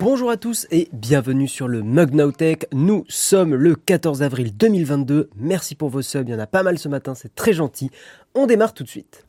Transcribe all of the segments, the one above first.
Bonjour à tous et bienvenue sur le Mug Now Tech. Nous sommes le 14 avril 2022. Merci pour vos subs, il y en a pas mal ce matin, c'est très gentil. On démarre tout de suite.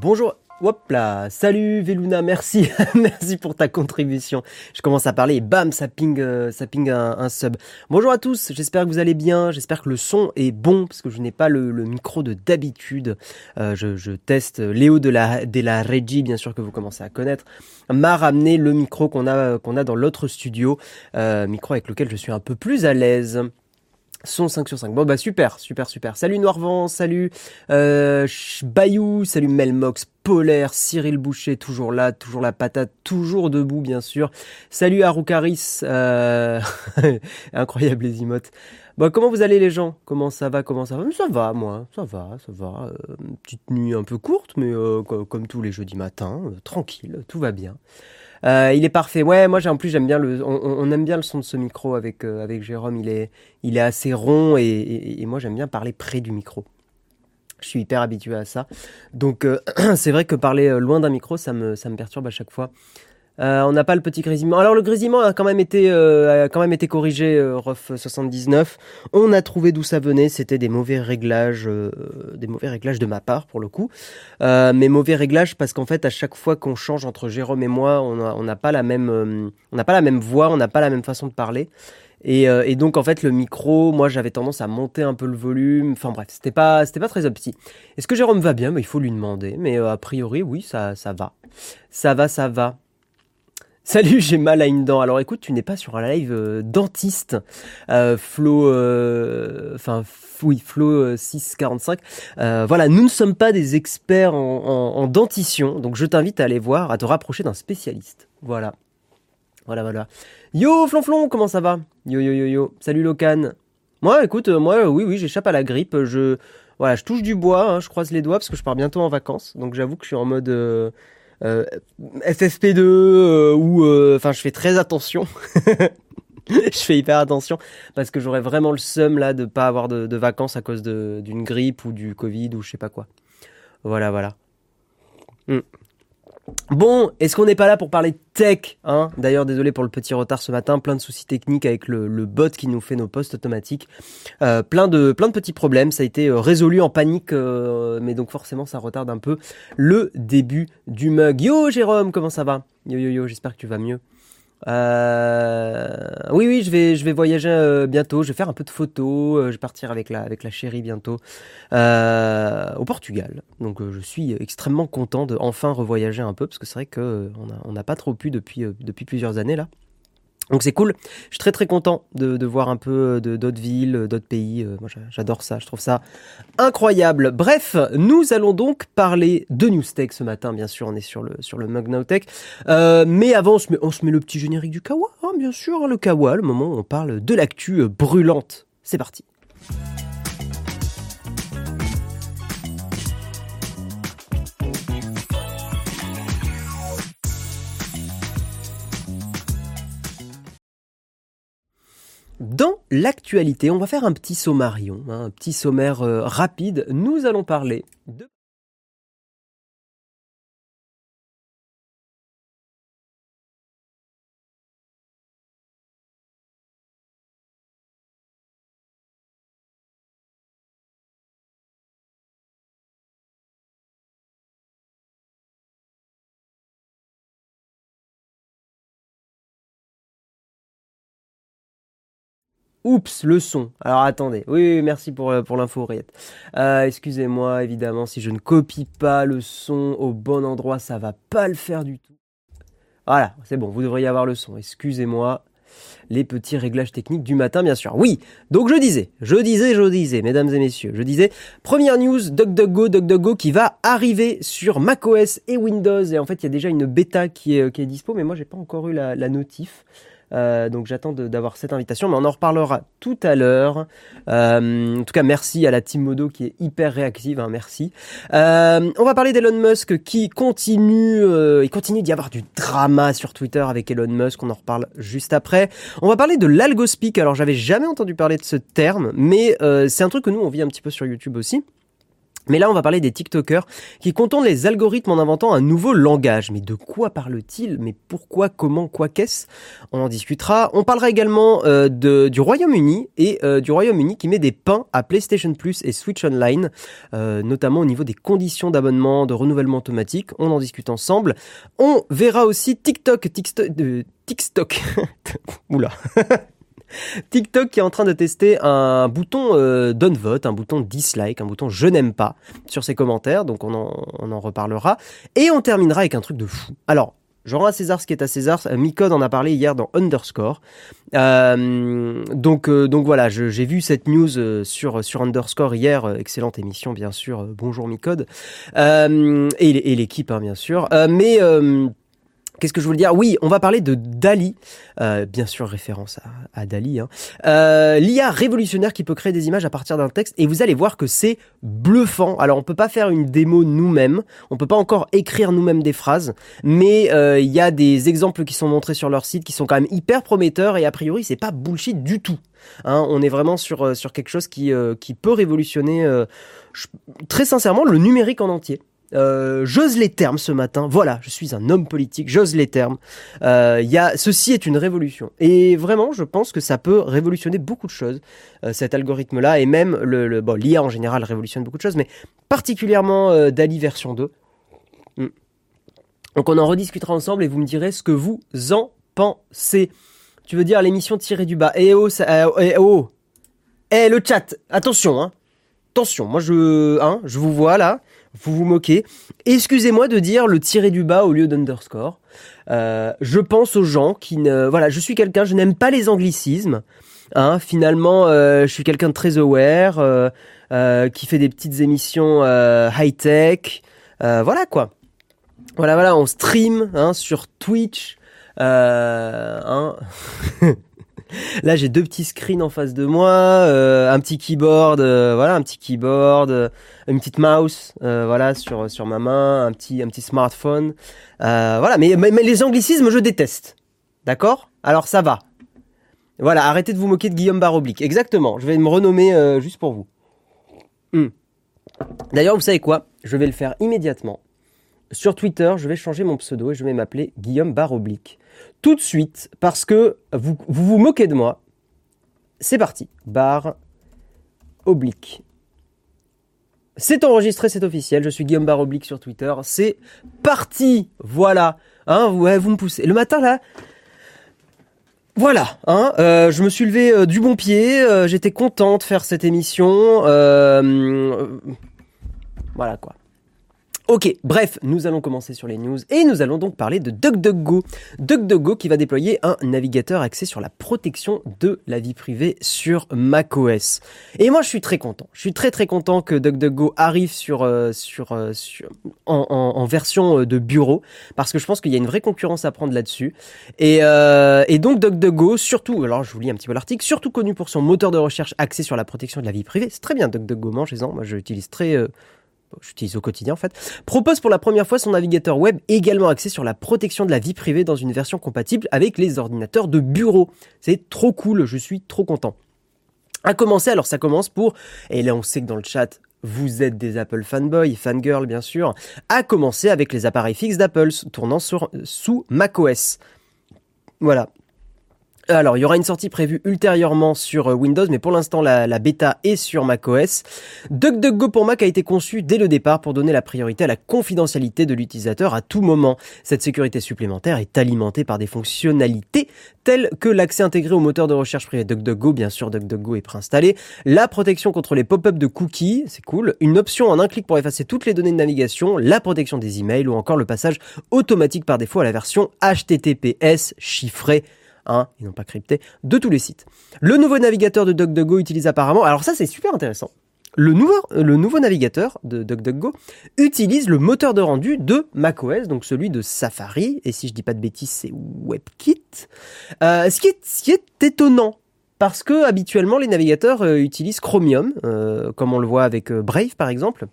Bonjour. Hop là, salut Veluna, merci, merci pour ta contribution. Je commence à parler et bam, ça ping, euh, ça ping un, sub. Bonjour à tous, j'espère que vous allez bien, j'espère que le son est bon parce que je n'ai pas le, micro de d'habitude. Euh, je, teste Léo de la de la Régie, bien sûr que vous commencez à connaître, m'a ramené le micro qu'on a a dans l'autre studio, euh, micro avec lequel je suis un peu plus à l'aise. Son 5 sur 5. Bon bah super, super, super. Salut Noirvent, salut euh, Bayou, salut Melmox, Polaire, Cyril Boucher, toujours là, toujours la patate, toujours debout bien sûr. Salut Aroukaris, euh... incroyable les emotes. Bon, comment vous allez les gens? Comment ça va Comment ça va? Ça va moi, ça va, ça va. Euh, petite nuit un peu courte, mais euh, comme tous les jeudis matins, euh, tranquille, tout va bien. Euh, il est parfait. Ouais, moi en plus j'aime bien le, on, aime bien le son de ce micro avec euh, Jérôme. Il est il est assez rond et, moi j'aime bien parler près du micro. Je suis hyper habitué à ça. Donc euh, c'est vrai que parler loin d'un micro, ça me perturbe à chaque fois. Euh, on n'a pas le petit grésillement. Alors le grésillement a quand même été, euh, a quand même été corrigé, euh, ROF 79. On a trouvé d'où ça venait. C'était des mauvais réglages, des mauvais réglages de ma part pour le coup. mais mauvais réglages parce qu'en fait à chaque fois qu'on change entre Jérôme et moi, on n'a pas la même, on n'a pas la même voix, on n'a pas la même façon de parler. Et, donc en fait le micro, moi j'avais tendance à monter un peu le volume. Enfin bref, c'était pas c'était pas très opti. Est-ce que Jérôme va bien? Mais il faut lui demander. Mais a priori oui, ça ça va, ça va, ça va. Salut, j'ai mal à une dent. Alors écoute, tu n'es pas sur un live euh, dentiste. Euh, Flo, euh, enfin oui, Flo 645. voilà, nous ne sommes pas des experts en, dentition, donc je t'invite à aller voir, à te rapprocher d'un spécialiste. Voilà, voilà, voilà. Yo Flonflon, comment ça va? Yo yo yo yo. Salut Locan. Moi, écoute, moi, oui, oui, j'échappe à la grippe. Je, voilà, je touche du bois, hein, je croise les doigts parce que je pars bientôt en vacances, donc j'avoue que je suis en mode euh, FFP2 euh, ou euh, enfin je fais très attention. je fais hyper attention parce que j'aurais vraiment le seum là de pas avoir de, vacances à cause d'une grippe ou du Covid ou je sais pas quoi. Voilà, voilà. Hmm. Bon, est-ce qu'on n'est pas là pour parler tech hein? D'ailleurs, désolé pour le petit retard ce matin, plein de soucis techniques avec le, bot qui nous fait nos posts automatiques. Euh, plein, de, petits problèmes, ça a été euh, résolu en panique, euh, mais donc forcément ça retarde un peu le début du mug. Yo Jérôme, comment ça va? Yo yo yo, j'espère que tu vas mieux. Euh, oui, oui, je vais, je vais voyager euh, bientôt. Je vais faire un peu de photos. Euh, je vais partir avec la, avec la chérie bientôt au Portugal. Donc, je suis extrêmement content de enfin revoyager un peu parce que c'est vrai que on n'a pas trop pu depuis, depuis plusieurs années là. Donc c'est cool. Je suis très très content de, voir un peu de d'autres villes, d'autres pays. Euh, moi j'adore ça. Je trouve ça incroyable. Bref, nous allons donc parler de Newstech ce matin. Bien sûr, on est sur le sur le Euh, mais avant, on se, met, on se met le petit générique du Kawa. Hein, bien sûr, hein, le Kawa, le moment où on parle de l'actu brûlante. C'est parti. Dans l'actualité, on va faire un petit sommarion, hein, un petit sommaire euh, rapide. Nous allons parler de Oups, le son. Alors attendez. Oui, merci pour, euh, pour l'info, Riette. Euh, excusez-moi, évidemment, si je ne copie pas le son au bon endroit, ça va pas le faire du tout. Voilà, c'est bon, vous devriez avoir le son. Excusez-moi. Les petits réglages techniques du matin, bien sûr. Oui, donc je disais, je disais, je disais, mesdames et messieurs, je disais, première news, DuckDuckGo, DuckDuckGo qui va arriver sur macOS et Windows. Et en fait, il y a déjà une bêta qui est, qui dispo, mais moi, j'ai pas encore eu la, la notif. Euh, donc j'attends d'avoir cette invitation, mais on en reparlera tout à l'heure. Euh, en tout cas, merci à la team Modo qui est hyper réactive. Hein, merci. Euh, on va parler d'Elon Musk qui continue, il continue d'y avoir du drama sur Twitter avec Elon Musk. On en reparle juste après. On va parler de l'algospeak. Alors j'avais jamais entendu parler de ce terme, mais c'est un truc que nous on vit un petit peu sur YouTube aussi. Mais là, on va parler des TikTokers qui contournent les algorithmes en inventant un nouveau langage. Mais de quoi parle-t-il Mais pourquoi? Comment? Quoi qu'est-ce? On en discutera. On parlera également euh, de, du Royaume-Uni et euh, du Royaume-Uni qui met des pains à PlayStation Plus et Switch Online, euh, notamment au niveau des conditions d'abonnement, de renouvellement automatique. On en discute ensemble. On verra aussi TikTok, TikTok, TikTok. Oula. TikTok qui est en train de tester un bouton euh, vote, un bouton dislike, un bouton je n'aime pas sur ses commentaires, donc on en, reparlera. Et on terminera avec un truc de fou. Alors, je rends à César ce qui est à César. Micode en a parlé hier dans Underscore. Euh, donc, euh, donc voilà, j'ai vu cette news euh, sur, sur Underscore hier. excellente émission, bien sûr. bonjour Micode. et, l'équipe, hein, bien sûr. mais Qu'est-ce que je voulais dire? Oui, on va parler de Dali, euh, bien sûr référence à, Dali. Hein. Euh, L'IA révolutionnaire qui peut créer des images à partir d'un texte, et vous allez voir que c'est bluffant. Alors on peut pas faire une démo nous-mêmes, on peut pas encore écrire nous-mêmes des phrases, mais euh, il y a des exemples qui sont montrés sur leur site qui sont quand même hyper prometteurs, et a priori c'est pas bullshit du tout. Hein, on est vraiment sur, sur quelque chose qui, qui peut révolutionner très sincèrement le numérique en entier. Euh, j'ose les termes ce matin. Voilà, je suis un homme politique, j'ose les termes. Euh, y a, ceci est une révolution. Et vraiment, je pense que ça peut révolutionner beaucoup de choses, euh, cet algorithme-là, et même le, bon, l'IA en général révolutionne beaucoup de choses, mais particulièrement euh, DALI version 2. Hmm. Donc on en rediscutera ensemble et vous me direz ce que vous en pensez. Tu veux dire l'émission tirée du bas. Eh oh, ça, eh oh. Eh le chat, attention, hein. Attention, moi je, hein, je vous vois là vous vous moquez. Excusez-moi de dire le tirer du bas au lieu d'underscore. Euh, je pense aux gens qui ne... Voilà, je suis quelqu'un, je n'aime pas les anglicismes. Hein, finalement, euh, je suis quelqu'un de très aware, euh, euh qui fait des petites émissions high-tech. Voilà quoi. Voilà, voilà, on stream hein, sur Twitch. Hein. Là, j'ai deux petits screens en face de moi, euh, un petit keyboard, euh, voilà, un petit keyboard, euh, une petite mouse, voilà, sur sur ma main, un petit smartphone, voilà. Mais, mais, les anglicismes, je déteste. D'accord? Alors ça va. Voilà, arrêtez de vous moquer de Guillaume Baroblique. Exactement. Je vais me renommer juste pour vous. Hmm. D'ailleurs, vous savez quoi? Je vais le faire immédiatement. Sur Twitter, je vais changer mon pseudo et je vais m'appeler Guillaume Baroblique tout de suite parce que vous vous, moquez de moi. C'est parti. Barre oblique. C'est enregistré, c'est officiel. Je suis Guillaume Barre oblique sur Twitter. C'est parti. Voilà. Hein, vous, vous me poussez. Le matin là. Voilà, hein, euh, je me suis levé euh, du bon pied, euh, j'étais content de faire cette émission. voilà quoi. Ok, bref, nous allons commencer sur les news et nous allons donc parler de DuckDuckGo. DuckDuckGo qui va déployer un navigateur axé sur la protection de la vie privée sur macOS. Et moi je suis très content. Je suis très très content que DuckDuckGo arrive sur, euh, sur, euh, sur en, version euh, de bureau parce que je pense qu'il y a une vraie concurrence à prendre là-dessus. Et, euh, donc DuckDuckGo, surtout, alors je vous lis un petit peu l'article, surtout connu pour son moteur de recherche axé sur la protection de la vie privée, c'est très bien DuckDuckGo, mangez-en, moi je l'utilise très j'utilise au quotidien en fait, propose pour la première fois son navigateur web également axé sur la protection de la vie privée dans une version compatible avec les ordinateurs de bureau. C'est trop cool, je suis trop content. À commencer, alors ça commence pour, et là on sait que dans le chat, vous êtes des Apple fanboys, fangirls bien sûr, à commencer avec les appareils fixes d'Apple tournant sur, sous macOS. Voilà, alors, il y aura une sortie prévue ultérieurement sur euh, Windows, mais pour l'instant, la, la, bêta est sur macOS. DuckDuckGo pour Mac a été conçu dès le départ pour donner la priorité à la confidentialité de l'utilisateur à tout moment. Cette sécurité supplémentaire est alimentée par des fonctionnalités telles que l'accès intégré au moteur de recherche privé DuckDuckGo, bien sûr DuckDuckGo est préinstallé, la protection contre les pop-up de cookies, c'est cool, une option en un clic pour effacer toutes les données de navigation, la protection des emails ou encore le passage automatique par défaut à la version HTTPS chiffrée Hein, ils n'ont pas crypté, de tous les sites. Le nouveau navigateur de DuckDuckGo utilise apparemment, alors ça c'est super intéressant, le nouveau, nouveau navigateur de DuckDuckGo utilise le moteur de rendu de macOS, donc celui de Safari, et si je dis pas de bêtises, c'est WebKit. Euh, ce, qui est, étonnant, parce que habituellement les navigateurs euh, utilisent Chromium, euh, comme on le voit avec euh, Brave par exemple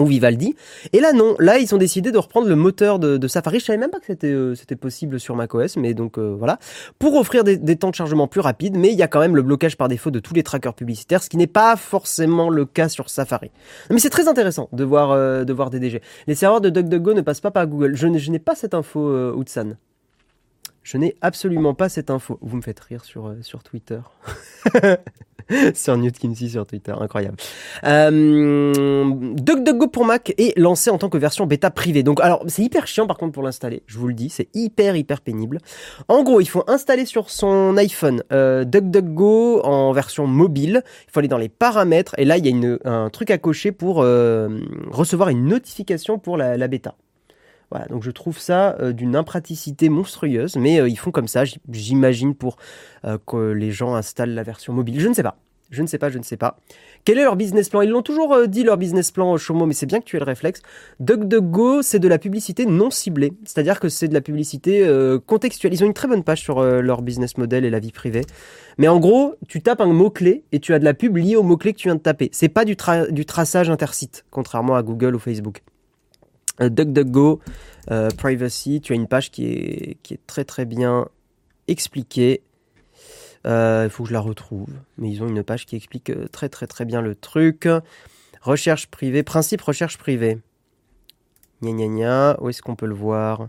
ou Vivaldi. Et là non, là ils ont décidé de reprendre le moteur de, Safari. Je savais même pas que c'était euh, c'était possible sur macOS, mais donc euh, voilà, pour offrir des, temps de chargement plus rapides. Mais il y a quand même le blocage par défaut de tous les trackers publicitaires, ce qui n'est pas forcément le cas sur Safari. Mais c'est très intéressant de voir euh, de voir DDG. Les serveurs de DuckDuckGo ne passent pas par Google. Je, n'ai pas cette info, Outsan. Je n'ai absolument pas cette info. Vous me faites rire sur, sur Twitter. sur Newt sur Twitter, incroyable. Euh, DuckDuckGo pour Mac est lancé en tant que version bêta privée. Donc, alors, c'est hyper chiant par contre pour l'installer. Je vous le dis, c'est hyper hyper pénible. En gros, il faut installer sur son iPhone euh, DuckDuckGo en version mobile. Il faut aller dans les paramètres et là, il y a un truc à cocher pour euh, recevoir une notification pour la bêta. Voilà, donc je trouve ça euh, d'une impraticité monstrueuse, mais euh, ils font comme ça, j'imagine, pour euh, que les gens installent la version mobile. Je ne sais pas. Je ne sais pas, je ne sais pas. Quel est leur business plan? Ils l'ont toujours dit, leur business plan, Chomo, mais c'est bien que tu aies le réflexe. DuckDuckGo, c'est de la publicité non ciblée. C'est-à-dire que c'est de la publicité contextuelle. Ils ont une très bonne page sur leur business model et la vie privée. Mais en gros, tu tapes un mot-clé et tu as de la pub liée au mot-clé que tu viens de taper. C'est pas du, du traçage intersite, contrairement à Google ou Facebook. Euh, DuckDuckGo, euh, Privacy, tu as une page qui est, qui est très très bien expliquée. Euh, il faut que je la retrouve, mais ils ont une page qui explique très très très bien le truc. Recherche privée, principe recherche privée. Gna gna gna, où est-ce qu'on peut le voir?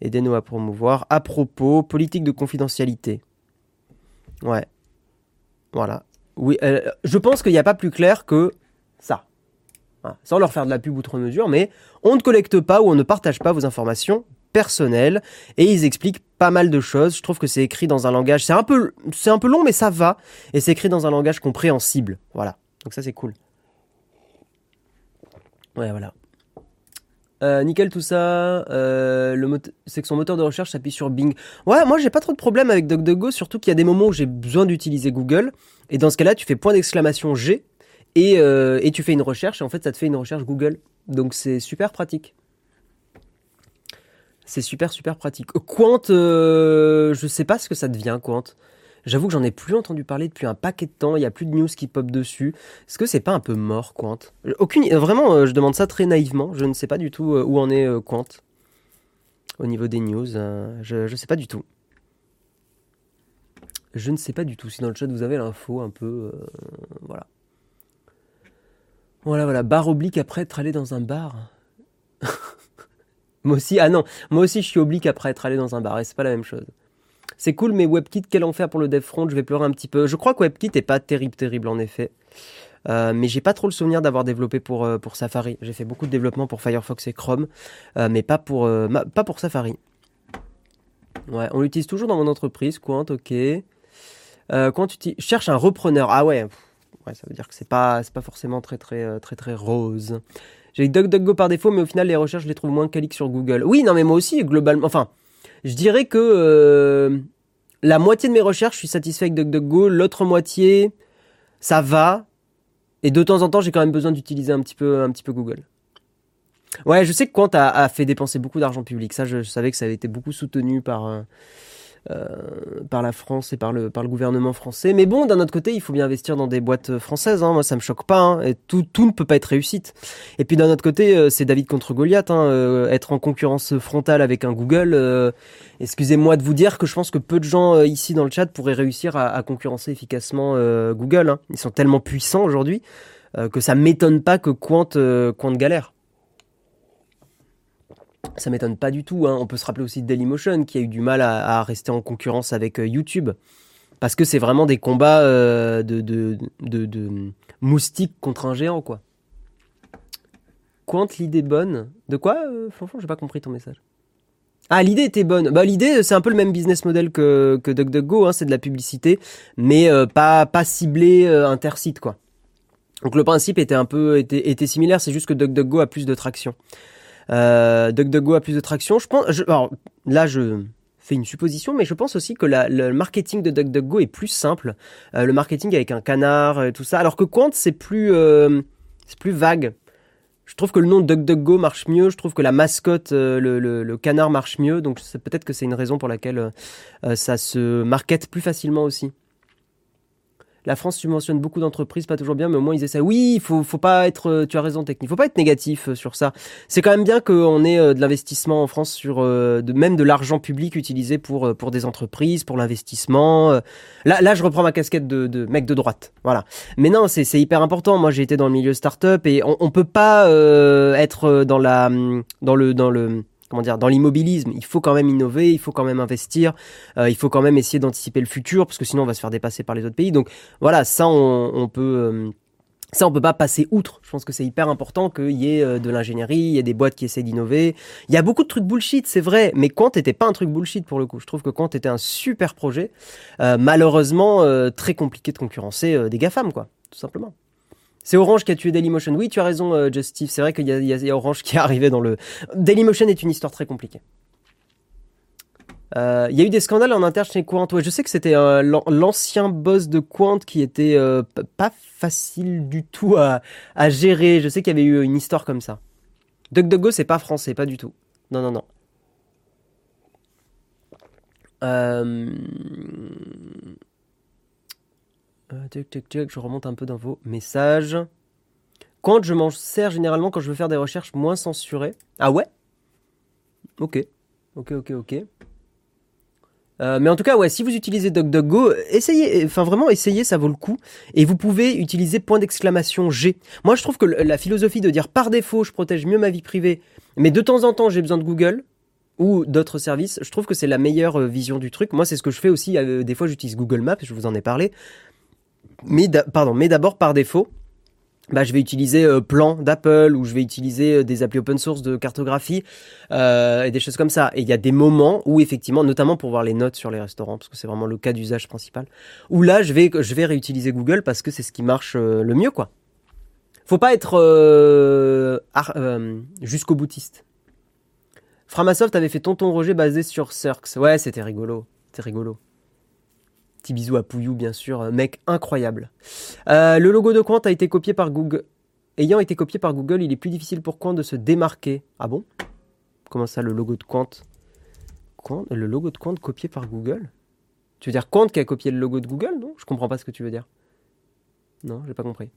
Aidez-nous à promouvoir. À propos, politique de confidentialité. Ouais. Voilà. Oui, je pense qu'il n'y a pas plus clair que sans leur faire de la pub outre mesure, mais on ne collecte pas ou on ne partage pas vos informations personnelles et ils expliquent pas mal de choses. Je trouve que c'est écrit dans un langage, c'est un peu, long, mais ça va et c'est écrit dans un langage compréhensible. Voilà. Donc ça c'est cool. Ouais, voilà. Euh, nickel tout ça. Euh, c'est que son moteur de recherche s'appuie sur Bing. Ouais, moi j'ai pas trop de problème avec DuckDuckGo, surtout qu'il y a des moments où j'ai besoin d'utiliser Google. Et dans ce cas-là, tu fais point d'exclamation G et, euh, et tu fais une recherche et en fait ça te fait une recherche Google. Donc c'est super pratique. C'est super super pratique. Quant, euh, je sais pas ce que ça devient Quant. J'avoue que j'en ai plus entendu parler depuis un paquet de temps. Il y a plus de news qui pop dessus. Est-ce que c'est pas un peu mort Quant? Aucune. Vraiment, euh, je demande ça très naïvement. Je ne sais pas du tout où en est Quant au niveau des news. je je sais pas du tout. Je ne sais pas du tout. Si dans le chat vous avez l'info un peu, voilà. Voilà, voilà, barre oblique après être allé dans un bar. moi aussi, ah non, moi aussi je suis oblique après être allé dans un bar et c'est pas la même chose. C'est cool, mais WebKit, quel enfer pour le dev front, je vais pleurer un petit peu. Je crois que WebKit est pas terrible, terrible en effet. Euh, mais j'ai pas trop le souvenir d'avoir développé pour, euh, pour Safari. J'ai fait beaucoup de développement pour Firefox et Chrome, euh, mais pas pour, pas pour Safari. Ouais, on l'utilise toujours dans mon entreprise, Quant, ok. quand tu cherches un repreneur, ah ouais, ouais, ça veut dire que c'est pas, c'est pas forcément très, très, euh, très, rose. J'ai DuckDuckGo par défaut, mais au final, les recherches, je les trouve moins qualiques sur Google. Oui, non, mais moi aussi, globalement, enfin, je dirais que euh, la moitié de mes recherches, je suis satisfait avec DuckDuckGo. L'autre moitié, ça va. Et de temps en temps, j'ai quand même besoin d'utiliser un petit peu, un petit peu Google. Ouais, je sais que Quant a, a fait dépenser beaucoup d'argent public. Ça, je, savais que ça avait été beaucoup soutenu par, euh, euh, par la France et par le, par le gouvernement français. Mais bon, d'un autre côté, il faut bien investir dans des boîtes françaises. Hein. Moi, ça me choque pas. Hein. Et tout, tout ne peut pas être réussite. Et puis d'un autre côté, euh, c'est David contre Goliath. Hein. Euh, être en concurrence frontale avec un Google. Excusez-moi de vous dire que je pense que peu de gens ici dans le chat pourraient réussir à, concurrencer efficacement Google. Ils sont tellement puissants aujourd'hui que ça m'étonne pas que Quant, Quant galère ça m'étonne pas du tout. Hein. On peut se rappeler aussi de Dailymotion qui a eu du mal à, rester en concurrence avec euh, YouTube. Parce que c'est vraiment des combats euh, de, moustiques contre un géant, quoi. Quant l'idée bonne. De quoi, euh, j'ai pas compris ton message. Ah, l'idée était bonne. Bah, l'idée, c'est un peu le même business model que, que DuckDuckGo, hein, c'est de la publicité, mais pas, pas ciblé intersite, quoi. Donc le principe était un peu similaire, c'est juste que DuckDuckGo a plus de traction. Euh, DuckDuckGo a plus de traction. Je pense, alors, là, je fais une supposition, mais je pense aussi que la, le marketing de DuckDuckGo est plus simple. Euh, le marketing avec un canard et tout ça, alors que Quant c'est plus euh, c'est plus vague. Je trouve que le nom DuckDuckGo marche mieux, je trouve que la mascotte, euh, le, le, le, canard marche mieux, donc peut-être que c'est une raison pour laquelle euh, ça se market plus facilement aussi la France subventionne beaucoup d'entreprises, pas toujours bien, mais au moins ils essaient. Oui, il faut, faut pas être, euh, tu as raison, technique. Faut pas être négatif euh, sur ça. C'est quand même bien qu'on ait euh, de l'investissement en France sur, de, même de l'argent public utilisé pour, pour des entreprises, pour l'investissement. Là, là, je reprends ma casquette de, de mec de droite. Voilà. Mais non, c'est, c'est hyper important. Moi, j'ai été dans le milieu startup et on, on peut pas être dans la, dans le, dans le, comment dans l'immobilisme. Il faut quand même innover, il faut quand même investir, euh, il faut quand même essayer d'anticiper le futur, parce que sinon on va se faire dépasser par les autres pays. Donc voilà, ça on, peut. Euh, ça, on peut pas passer outre. Je pense que c'est hyper important qu'il y ait euh, de l'ingénierie, il y ait des boîtes qui essaient d'innover. Il y a beaucoup de trucs bullshit, c'est vrai, mais Quant n'était pas un truc bullshit pour le coup. Je trouve que Quant était un super projet, malheureusement très compliqué de concurrencer des GAFAM, quoi, tout simplement. C'est Orange qui a tué Dailymotion. Oui, tu as raison, euh. C'est vrai qu'il y, a Orange qui est arrivé dans le. Dailymotion est une histoire très compliquée. Euh, il y a eu des scandales en interne chez Quant. Ouais, je sais que c'était euh, l'ancien boss de Quant qui était pas facile du tout à, à gérer. Je sais qu'il y avait eu une histoire comme ça. DuckDuckGo, c'est pas français, pas du tout. Non, non, non. Euh... Euh, je remonte un peu dans vos messages. Quand je m'en sers généralement quand je veux faire des recherches moins censurées. Ah ouais? Ok. Ok, ok, ok. Euh, mais en tout cas, ouais, si vous utilisez DuckDuckGo, essayez, enfin vraiment essayez, ça vaut le coup. Et vous pouvez utiliser point d'exclamation G. Moi, je trouve que la philosophie de dire par défaut, je protège mieux ma vie privée, mais de temps en temps, j'ai besoin de Google ou d'autres services, je trouve que c'est la meilleure euh, vision du truc. Moi, c'est ce que je fais aussi. des fois, j'utilise Google Maps, je vous en ai parlé mais pardon, mais d'abord par défaut, bah, je vais utiliser euh, plan d'Apple ou je vais utiliser euh, des applis open source de cartographie euh, et des choses comme ça. Et il y a des moments où effectivement, notamment pour voir les notes sur les restaurants, parce que c'est vraiment le cas d'usage principal, où là je vais je vais réutiliser Google parce que c'est ce qui marche le mieux quoi. Faut pas être jusqu'au boutiste. Framasoft avait fait Tonton Roger basé sur Cirx. Ouais, c'était rigolo. C'était rigolo. Petit bisou à Pouillou, bien sûr, mec incroyable. Euh, le logo de Quant a été copié par Google. Ayant été copié par Google, il est plus difficile pour Quant de se démarquer. Ah bon? Comment ça, le logo de Quant Le logo de Quant copié par Google? Tu veux dire Quant qui a copié le logo de Google? Non Je comprends pas ce que tu veux dire. Non, j'ai pas compris.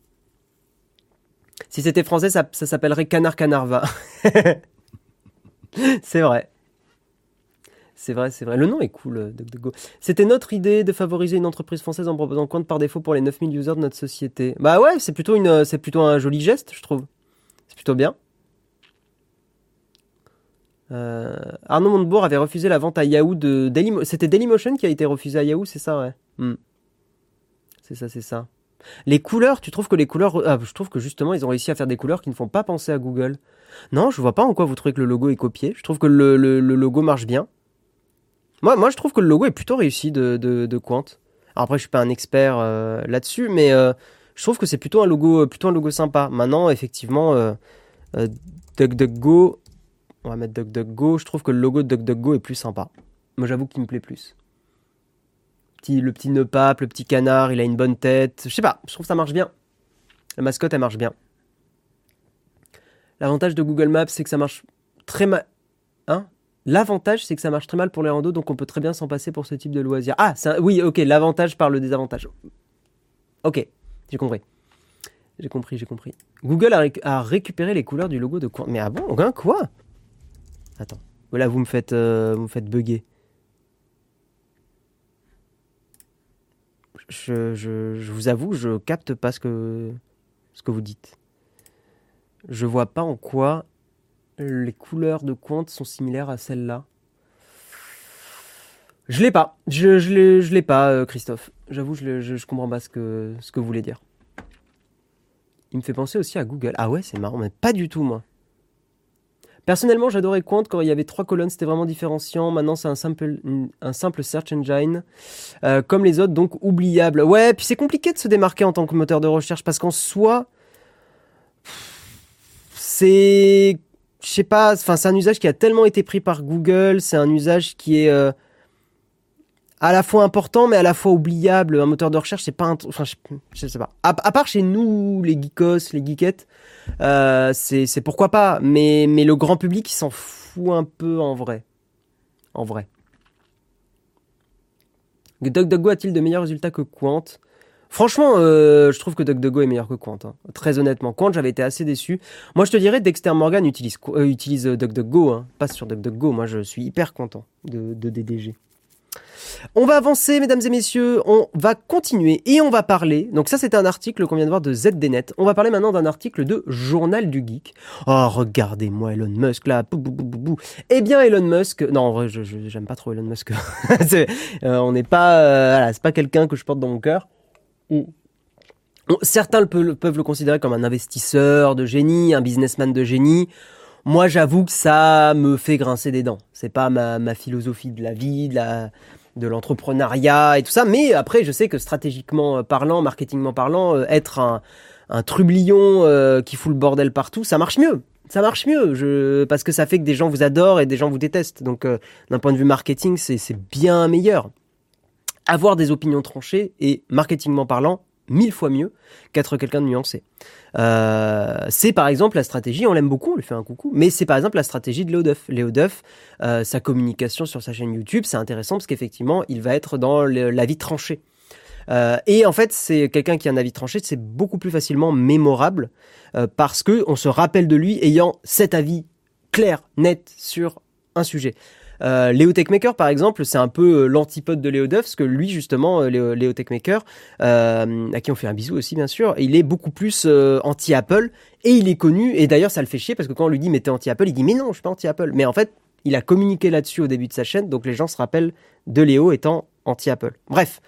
Si c'était français, ça, ça s'appellerait Canard Canarva. C'est vrai. C'est vrai, c'est vrai. Le nom est cool, euh, DuckDuckGo. C'était notre idée de favoriser une entreprise française en proposant compte par défaut pour les 9000 users de notre société. Bah ouais, c'est plutôt, une, c'est plutôt un joli geste, je trouve. C'est plutôt bien. Euh, Arnaud Montebourg avait refusé la vente à Yahoo de Dailymotion. C'était Dailymotion qui a été refusé à Yahoo, c'est ça, ouais. Hmm. C'est ça, c'est ça. Les couleurs, tu trouves que les couleurs. Ah, je trouve que justement, ils ont réussi à faire des couleurs qui ne font pas penser à Google. Non, je vois pas en quoi vous trouvez que le logo est copié. Je trouve que le logo marche bien. Moi, moi, je trouve que le logo est plutôt réussi de, de, Quant. Alors après, je suis pas un expert euh, là-dessus, mais euh, je trouve que c'est plutôt un logo, plutôt un logo sympa. Maintenant, effectivement, euh, DuckDuckGo, on va mettre DuckDuckGo. Je trouve que le logo de DuckDuckGo est plus sympa. Moi, j'avoue qu'il me plaît plus. Le petit nœud pape, le petit canard, il a une bonne tête. Je sais pas, je trouve que ça marche bien. La mascotte, elle marche bien. L'avantage de Google Maps, c'est que ça marche très mal. Hein? L'avantage, c'est que ça marche très mal pour les randos, donc on peut très bien s'en passer pour ce type de loisir. Ah, oui, ok, l'avantage par le désavantage. Ok, j'ai compris. J'ai compris, j'ai compris. Google a, récupéré les couleurs du logo de quoi? Mais ah bon, quoi? Attends, voilà, vous me faites, euh, bugger. Je, je, je, vous avoue, je capte pas ce que, ce que vous dites. Je vois pas en quoi les couleurs de Quant sont similaires à celles-là. Je l'ai pas. Je, je l'ai pas, euh, Christophe. J'avoue, je, je, comprends pas ce que, vous voulez dire. Il me fait penser aussi à Google. Ah ouais, c'est marrant, mais pas du tout, moi. Personnellement, j'adorais Quant quand il y avait trois colonnes, c'était vraiment différenciant. Maintenant, c'est un simple, un simple search engine, euh, comme les autres, donc oubliable. Ouais, puis c'est compliqué de se démarquer en tant que moteur de recherche parce qu'en soi, c'est je sais pas, c'est un usage qui a tellement été pris par Google, c'est un usage qui est euh, à la fois important mais à la fois oubliable. Un moteur de recherche, c'est pas un, enfin je, sais pas. À, part chez nous, les geekos, les geekettes, euh, c'est pourquoi pas. Mais mais le grand public, il s'en fout un peu en vrai, en vrai. DuckDuckGo a-t-il de meilleurs résultats que Quant? Franchement, euh, je trouve que DuckDuckGo est meilleur que Quant. Hein. Très honnêtement, Quant, j'avais été assez déçu. Moi, je te dirais, Dexter Morgan utilise, euh, utilise DuckDuckGo, hein. pas sur DuckDuckGo. Moi, je suis hyper content de, DDG. On va avancer, mesdames et messieurs, on va continuer et on va parler. Donc ça, c'était un article qu'on vient de voir de ZDNet. On va parler maintenant d'un article de Journal du Geek. Oh, regardez-moi Elon Musk là. eh bien, Elon Musk. Non, en vrai, j'aime pas trop Elon Musk. Euh, on n'est pas, euh, c'est pas quelqu'un que je porte dans mon cœur. Certains peuvent le considérer comme un investisseur de génie, un businessman de génie. Moi, j'avoue que ça me fait grincer des dents. C'est pas ma, philosophie de la vie, de l'entrepreneuriat et tout ça. Mais après, je sais que stratégiquement parlant, marketingment parlant, euh, être un, trublion euh, qui fout le bordel partout, ça marche mieux. Ça marche mieux, parce que ça fait que des gens vous adorent et des gens vous détestent. Donc, euh, d'un point de vue marketing, c'est bien meilleur. Avoir des opinions tranchées et marketingment parlant, mille fois mieux qu'être quelqu'un de nuancé. Euh, c'est par exemple la stratégie, on l'aime beaucoup, on lui fait un coucou, mais c'est par exemple la stratégie de Léo Duff. Léo Duff, euh, sa communication sur sa chaîne YouTube, c'est intéressant parce qu'effectivement, il va être dans l'avis tranché. Euh, et en fait, c'est quelqu'un qui a un avis tranché, c'est beaucoup plus facilement mémorable parce que on se rappelle de lui ayant cet avis clair, net sur un sujet. Euh, Léo Techmaker, par exemple, c'est un peu euh, l'antipode de Léo Duff, parce que lui, justement, euh, Léo, Techmaker, euh, à qui on fait un bisou aussi, bien sûr, il est beaucoup plus anti-Apple, et il est connu, et d'ailleurs, ça le fait chier, parce que quand on lui dit, mais t'es anti-Apple, il dit, mais non, je suis pas anti-Apple. Mais en fait, il a communiqué là-dessus au début de sa chaîne, donc les gens se rappellent de Léo étant anti-Apple. Bref,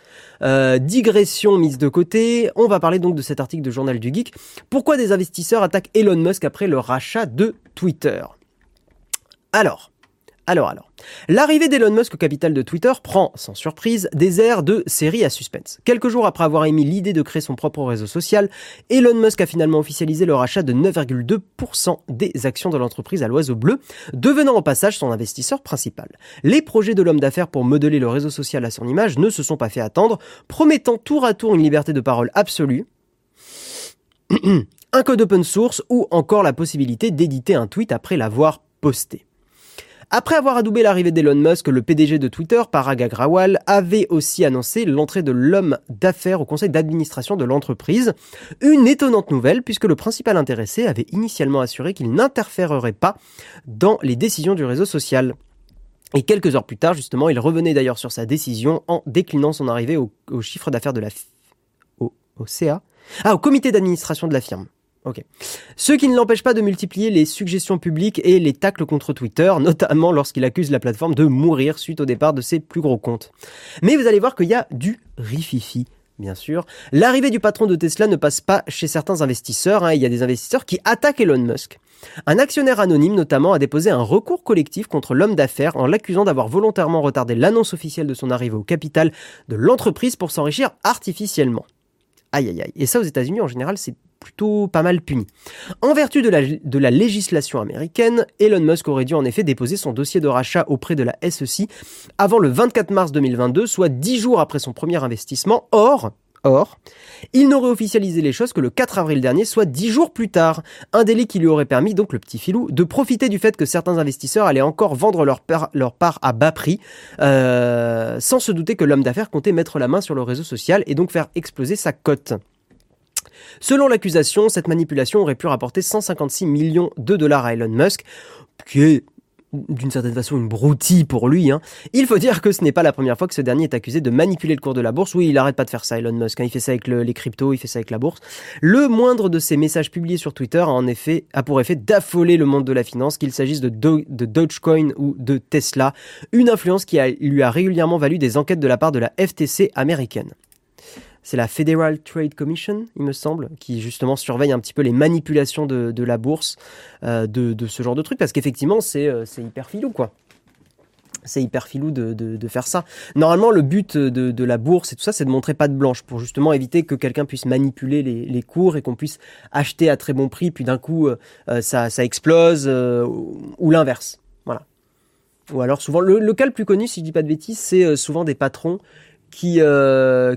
digression mise de côté, on va parler donc de cet article de Journal du Geek. Pourquoi des investisseurs attaquent Elon Musk après le rachat de Twitter? Alors, alors alors, l'arrivée d'Elon Musk au capital de Twitter prend, sans surprise, des airs de série à suspense. Quelques jours après avoir émis l'idée de créer son propre réseau social, Elon Musk a finalement officialisé le rachat de 9,2% des actions de l'entreprise à l'oiseau bleu, devenant au passage son investisseur principal. Les projets de l'homme d'affaires pour modeler le réseau social à son image ne se sont pas fait attendre, promettant tour à tour une liberté de parole absolue, un code open source ou encore la possibilité d'éditer un tweet après l'avoir posté. Après avoir adoubé l'arrivée d'Elon Musk, le PDG de Twitter, Parag Agrawal, avait aussi annoncé l'entrée de l'homme d'affaires au conseil d'administration de l'entreprise. Une étonnante nouvelle puisque le principal intéressé avait initialement assuré qu'il n'interférerait pas dans les décisions du réseau social. Et quelques heures plus tard, justement, il revenait d'ailleurs sur sa décision en déclinant son arrivée au, chiffre d'affaires de la... Au, au CA Ah, au comité d'administration de la firme. Ok. Ce qui ne l'empêche pas de multiplier les suggestions publiques et les tacles contre Twitter, notamment lorsqu'il accuse la plateforme de mourir suite au départ de ses plus gros comptes. Mais vous allez voir qu'il y a du rififi. Bien sûr. L'arrivée du patron de Tesla ne passe pas chez certains investisseurs. Hein. Il y a des investisseurs qui attaquent Elon Musk. Un actionnaire anonyme notamment a déposé un recours collectif contre l'homme d'affaires en l'accusant d'avoir volontairement retardé l'annonce officielle de son arrivée au capital de l'entreprise pour s'enrichir artificiellement. Aïe aïe aïe. Et ça aux États-Unis en général c'est plutôt pas mal puni. En vertu de la, législation américaine, Elon Musk aurait dû en effet déposer son dossier de rachat auprès de la SEC avant le 24 mars 2022, soit 10 jours après son premier investissement. Or, il n'aurait officialisé les choses que le 4 avril dernier, soit 10 jours plus tard. Un délai qui lui aurait permis, donc le petit filou, de profiter du fait que certains investisseurs allaient encore vendre leur, leur part à bas prix, euh, sans se douter que l'homme d'affaires comptait mettre la main sur le réseau social et donc faire exploser sa cote. Selon l'accusation, cette manipulation aurait pu rapporter 156 millions de dollars à Elon Musk, qui est d'une certaine façon une broutille pour lui. Hein. Il faut dire que ce n'est pas la première fois que ce dernier est accusé de manipuler le cours de la bourse. Oui, il arrête pas de faire ça, Elon Musk. Hein. Il fait ça avec les cryptos, il fait ça avec la bourse. Le moindre de ses messages publiés sur Twitter a pour effet d'affoler le monde de la finance, qu'il s'agisse de, de Dogecoin ou de Tesla, une influence qui lui a régulièrement valu des enquêtes de la part de la FTC américaine c'est la Federal Trade Commission, il me semble, qui justement surveille un petit peu les manipulations de, la bourse, euh, de, ce genre de truc, parce qu'effectivement, c'est euh, hyper filou, quoi. C'est hyper filou de, faire ça. Normalement, le but de, la bourse et tout ça, c'est de montrer pas de blanche pour justement éviter que quelqu'un puisse manipuler les, cours et qu'on puisse acheter à très bon prix, puis d'un coup, euh, ça, explose, ou l'inverse. Voilà. Ou alors souvent, le, cas le plus connu, si je dis pas de bêtises, c'est souvent des patrons qui,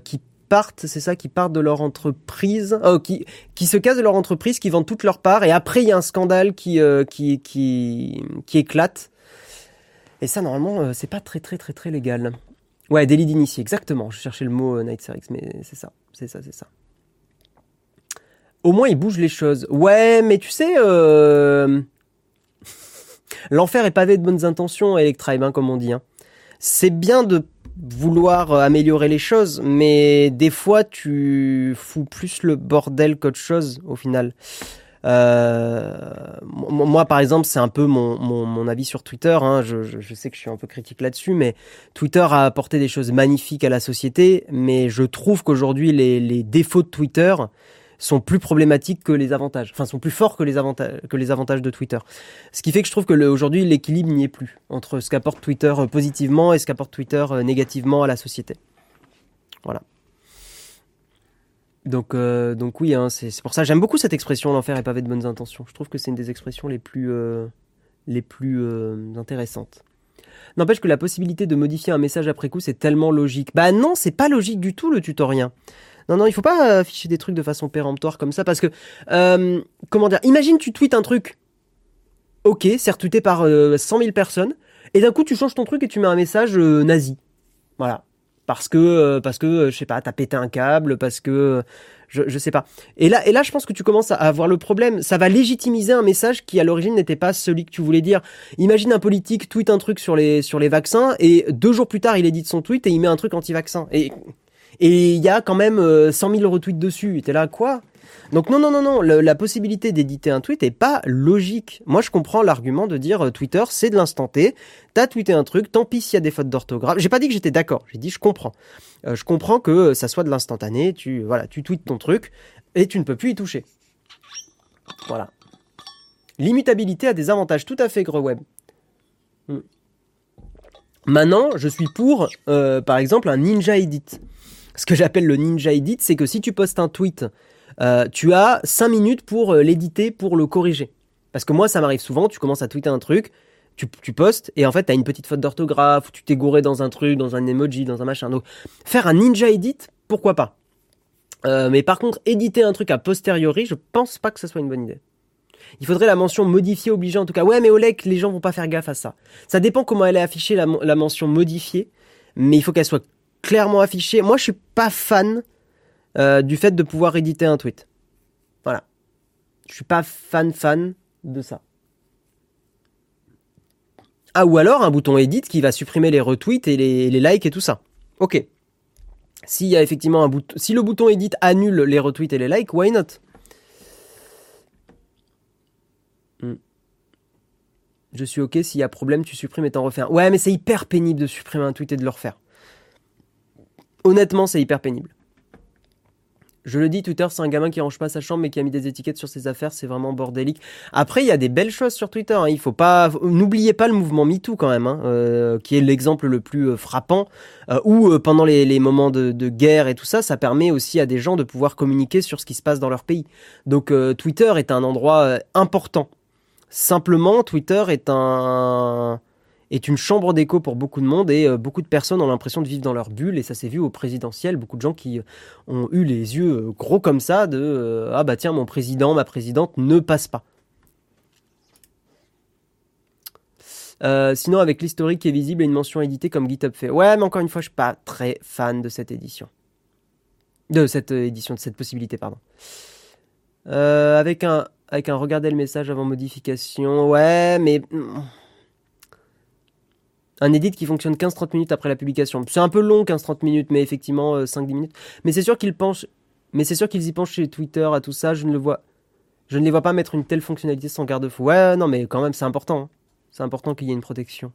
qui partent, c'est ça, qui partent de leur entreprise, qui, qui se cassent de leur entreprise, qui vendent toutes leurs parts, et après il y a un scandale qui, qui, qui, qui éclate. Et ça, normalement, c'est pas très très très très légal. Ouais, délit d'initié, exactement. Je cherchais le mot Night Serix, mais c'est ça, c'est ça, c'est ça. Au moins, il bouge les choses. Ouais, mais tu sais, euh... l'enfer est pavé de bonnes intentions, Electribe, hein, comme on dit. Hein. C'est bien de vouloir euh, améliorer les choses, mais des fois, tu fous plus le bordel qu'autre chose, au final. Euh, moi, par exemple, c'est un peu mon, mon, avis sur Twitter. Hein. Je, je, je, sais que je suis un peu critique là-dessus, mais Twitter a apporté des choses magnifiques à la société. Mais je trouve qu'aujourd'hui, les, les défauts de Twitter, sont plus problématiques que les avantages, enfin sont plus forts que les avantages que les avantages de Twitter. Ce qui fait que je trouve que aujourd'hui l'équilibre n'y est plus entre ce qu'apporte Twitter euh, positivement et ce qu'apporte Twitter euh, négativement à la société. Voilà. Donc, euh, donc oui, hein, c'est pour ça j'aime beaucoup cette expression l'enfer est pavé de bonnes intentions. Je trouve que c'est une des expressions les plus les plus intéressantes. N'empêche que la possibilité de modifier un message après coup, c'est tellement logique. Bah non, c'est pas logique du tout le tutorien. Non, non, il faut pas afficher des trucs de façon péremptoire comme ça parce que, euh, comment dire, imagine tu tweets un truc, ok, c'est retweeté par 100 euh, 000 personnes, et d'un coup tu changes ton truc et tu mets un message euh, nazi. Voilà. Parce que, parce que, je sais pas, t'as pété un câble, parce que, je, je sais pas. Et là, et là, je pense que tu commences à avoir le problème. Ça va légitimiser un message qui à l'origine n'était pas celui que tu voulais dire. Imagine un politique tweet un truc sur les sur les vaccins et deux jours plus tard il édite son tweet et il met un truc anti-vaccin. Et et il y a quand même 100 euh, 000 retweets dessus. Et t'es là, quoi? Donc non, non, non, non, la possibilité d'éditer un tweet est pas logique. Moi, je comprends l'argument de dire euh, Twitter, c'est de l'instant T. T'as tweeté un truc, tant pis s'il y a des fautes d'orthographe. J'ai pas dit que j'étais d'accord, j'ai dit je comprends. Euh, je comprends que ça soit de l'instantané. Tu voilà, tu tweets ton truc et tu ne peux plus y toucher. Voilà. L'immutabilité a des avantages tout à fait Greweb. Hmm. Maintenant, je suis pour, par exemple, un Ninja Edit ce que j'appelle le ninja edit, c'est que si tu postes un tweet, euh, tu as 5 minutes pour euh, l'éditer, pour le corriger. Parce que moi, ça m'arrive souvent, tu commences à tweeter un truc, tu, postes, et en fait, tu as une petite faute d'orthographe, tu t'es gouré dans un truc, dans un emoji, dans un machin. Donc, faire un ninja edit, pourquoi pas? Euh, Mais par contre, éditer un truc a posteriori, je pense pas que ce soit une bonne idée. Il faudrait la mention modifiée obligée en tout cas. Ouais, mais Oleg, les gens vont pas faire gaffe à ça. Ça dépend comment elle est affichée, la, la mention modifiée, mais il faut qu'elle soit clairement affiché. Moi, je suis pas fan euh, du fait de pouvoir éditer un tweet. Voilà. Je suis pas fan fan de ça. Ah, ou alors un bouton edit qui va supprimer les retweets et les, likes et tout ça. Ok. S'il y a effectivement un bouton, si le bouton edit annule les retweets et les likes, why not? Hmm. Je suis ok, s'il y a problème, tu supprimes et t'en refais un. Ouais, mais c'est hyper pénible de supprimer un tweet et de le refaire. Honnêtement, c'est hyper pénible. Je le dis, Twitter, c'est un gamin qui range pas sa chambre mais qui a mis des étiquettes sur ses affaires, c'est vraiment bordélique. Après, il y a des belles choses sur Twitter. Hein. Il faut pas, n'oubliez pas le mouvement MeToo quand même, hein, euh, qui est l'exemple le plus euh, frappant. Euh, où pendant les, moments de, guerre et tout ça, ça permet aussi à des gens de pouvoir communiquer sur ce qui se passe dans leur pays. Donc Twitter est un endroit important. Simplement, Twitter est un est une chambre d'écho pour beaucoup de monde et euh, beaucoup de personnes ont l'impression de vivre dans leur bulle et ça s'est vu au présidentiel. Beaucoup de gens qui euh, ont eu les yeux euh, gros comme ça de ah bah tiens mon président, ma présidente ne passe pas. sinon, avec l'historique qui est visible et une mention éditée comme GitHub fait. Ouais, mais encore une fois, je suis pas très fan de cette édition. De cette édition, de cette possibilité, pardon. avec un, avec un regarder le message avant modification. Ouais, mais hmm, un edit qui fonctionne 15-30 minutes après la publication. C'est un peu long 15-30 minutes, mais effectivement 5-10 euh, minutes. Mais c'est sûr qu'ils penchent, mais c'est sûr qu'ils y penchent chez Twitter à tout ça. Je ne le vois, je ne les vois pas mettre une telle fonctionnalité sans garde-fou. Ouais, non, mais quand même, c'est important. Hein. C'est important qu'il y ait une protection.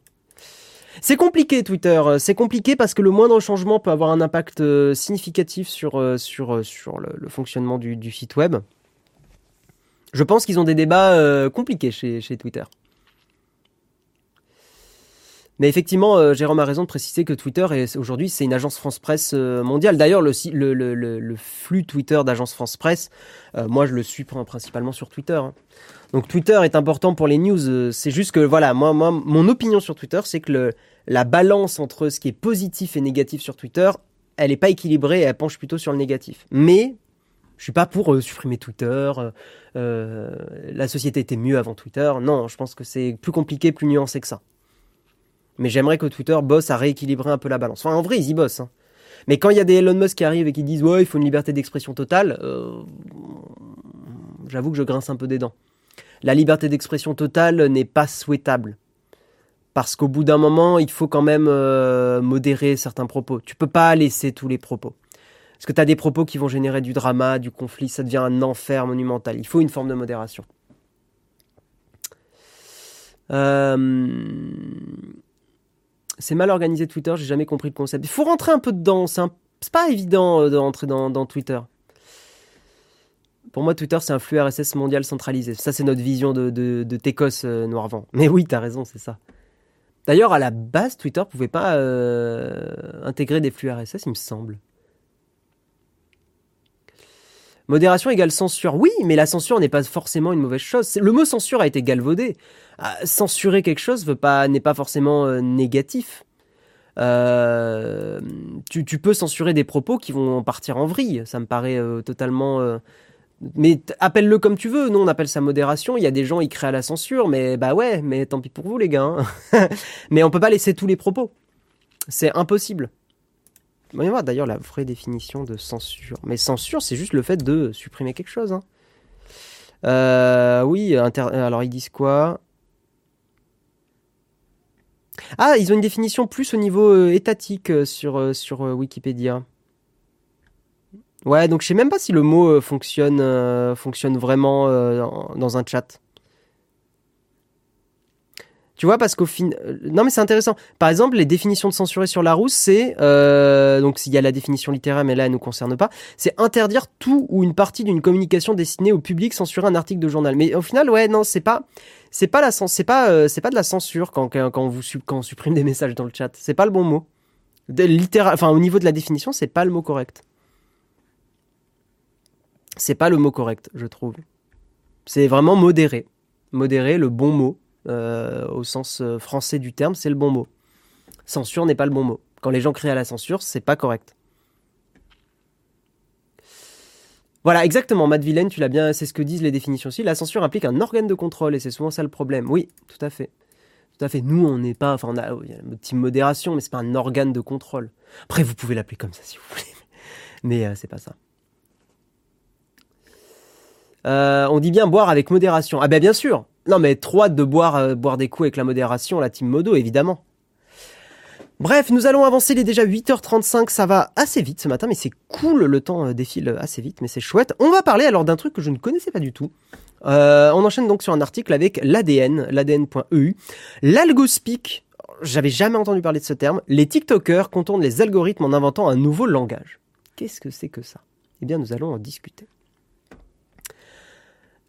C'est compliqué Twitter, c'est compliqué parce que le moindre changement peut avoir un impact euh, significatif sur, euh, le, fonctionnement du, site web. Je pense qu'ils ont des débats compliqués chez Twitter. Mais effectivement, euh, Jérôme a raison de préciser que Twitter, aujourd'hui, c'est une agence France-Presse euh, mondiale. D'ailleurs, le, flux Twitter d'agence France-Presse, euh, moi, je le suis principalement sur Twitter. Hein. Donc Twitter est important pour les news. C'est juste que, voilà, moi, mon opinion sur Twitter, c'est que la balance entre ce qui est positif et négatif sur Twitter, elle n'est pas équilibrée, elle penche plutôt sur le négatif. Mais je suis pas pour supprimer Twitter. la société était mieux avant Twitter. Non, je pense que c'est plus compliqué, plus nuancé que ça. Mais j'aimerais que Twitter bosse à rééquilibrer un peu la balance. Enfin, en vrai, ils y bossent. Hein. Mais quand il y a des Elon Musk qui arrivent et qui disent ouais, il faut une liberté d'expression totale, euh, j'avoue que je grince un peu des dents. La liberté d'expression totale n'est pas souhaitable. Parce qu'au bout d'un moment, il faut quand même euh, modérer certains propos. Tu peux pas laisser tous les propos. Parce que tu as des propos qui vont générer du drama, du conflit, ça devient un enfer monumental. Il faut une forme de modération. Euh, c'est mal organisé Twitter, j'ai jamais compris le concept. Il faut rentrer un peu dedans, c'est, pas évident euh, de rentrer dans, Twitter. Pour moi, Twitter, c'est un flux RSS mondial centralisé. Ça, c'est notre vision de, de, de Técos euh, Noirvent. Mais oui, t'as raison, c'est ça. D'ailleurs, à la base, Twitter pouvait pas euh, intégrer des flux RSS, il me semble. Modération égale censure. Oui, mais la censure n'est pas forcément une mauvaise chose. Le mot censure a été galvaudé. Ah, censurer quelque chose n'est pas forcément euh, négatif. Euh, tu, peux censurer des propos qui vont partir en vrille. Ça me paraît euh, totalement. Mais appelle-le comme tu veux. Nous, on appelle ça modération. Il y a des gens, ils créent à la censure. Mais bah ouais, mais tant pis pour vous, les gars. Hein. mais on peut pas laisser tous les propos. C'est impossible. Voir d'ailleurs la vraie définition de censure. Mais censure, c'est juste le fait de supprimer quelque chose. Hein. oui, alors ils disent quoi? Ah, ils ont une définition plus au niveau euh, étatique euh, sur, euh, sur Wikipédia. Ouais, donc je sais même pas si le mot fonctionne, fonctionne vraiment dans un chat. Tu vois, parce qu'au fin... Non, mais c'est intéressant. Par exemple, les définitions de censurer sur la rousse, c'est... donc, s'il y a la définition littéraire, mais là, elle ne nous concerne pas, c'est interdire tout ou une partie d'une communication destinée au public, censurer un article de journal. Mais au final, ouais, non, c'est pas c'est pas euh, pas de la censure quand on supprime des messages dans le chat. C'est pas le bon mot. Enfin au niveau de la définition, c'est pas le mot correct. C'est pas le mot correct, je trouve. C'est vraiment modéré. Modéré, le bon mot euh, au sens euh, français du terme, c'est le bon mot. Censure n'est pas le bon mot. Quand les gens crient à la censure, c'est pas correct. Voilà, exactement, Matt Villain, tu l'as bien, c'est ce que disent les définitions aussi. La censure implique un organe de contrôle et c'est souvent ça le problème. Oui, tout à fait. Tout à fait. Nous, on n'est pas, enfin, on a, il y a une petite modération, mais c'est pas un organe de contrôle. Après, vous pouvez l'appeler comme ça si vous voulez, mais euh, c'est pas ça. Euh, on dit bien boire avec modération. Ah ben bien sûr. Non mais trop de boire, euh, boire des coups avec la modération, la team modo évidemment. Bref, nous allons avancer, il est déjà 8h35, ça va assez vite ce matin, mais c'est cool, le temps euh, défile assez vite, mais c'est chouette. On va parler alors d'un truc que je ne connaissais pas du tout. Euh, on enchaîne donc sur un article avec l'ADN, l'ADN.eu. L'algospeak, j'avais jamais entendu parler de ce terme, les TikTokers contournent les algorithmes en inventant un nouveau langage. Qu'est-ce que c'est que ça? Eh bien, nous allons en discuter.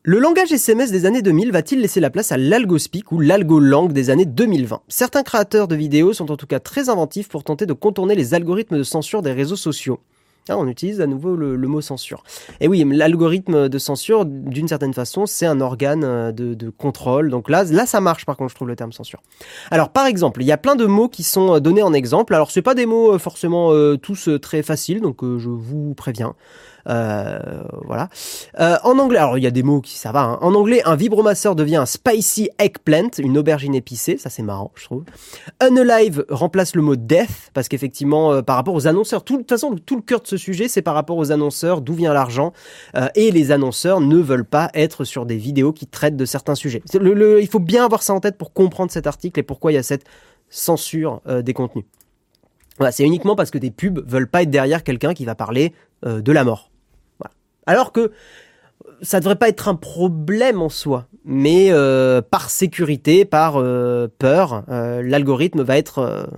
Le langage SMS des années 2000 va-t-il laisser la place à l'algospeak ou l'algolang des années 2020 Certains créateurs de vidéos sont en tout cas très inventifs pour tenter de contourner les algorithmes de censure des réseaux sociaux. Ah, on utilise à nouveau le, mot censure. Et oui, l'algorithme de censure, d'une certaine façon, c'est un organe euh, de, contrôle. Donc là, là, ça marche. Par contre, je trouve le terme censure. Alors, par exemple, il y a plein de mots qui sont euh, donnés en exemple. Alors, c'est pas des mots euh, forcément tous très faciles, donc je vous préviens. Euh, voilà. Euh, en anglais, alors il y a des mots qui ça va. Hein. En anglais, un vibromasseur devient un spicy eggplant, une aubergine épicée. Ça c'est marrant, je trouve. Unalive remplace le mot death parce qu'effectivement, euh, par rapport aux annonceurs, tout, de toute façon, tout le cœur de ce sujet, c'est par rapport aux annonceurs, d'où vient l'argent. et les annonceurs ne veulent pas être sur des vidéos qui traitent de certains sujets. Il faut bien avoir ça en tête pour comprendre cet article et pourquoi il y a cette censure des contenus. C'est uniquement parce que des pubs veulent pas être derrière quelqu'un qui va parler de la mort. Alors que ça devrait pas être un problème en soi, mais euh, par sécurité, par euh, peur, euh, l'algorithme va être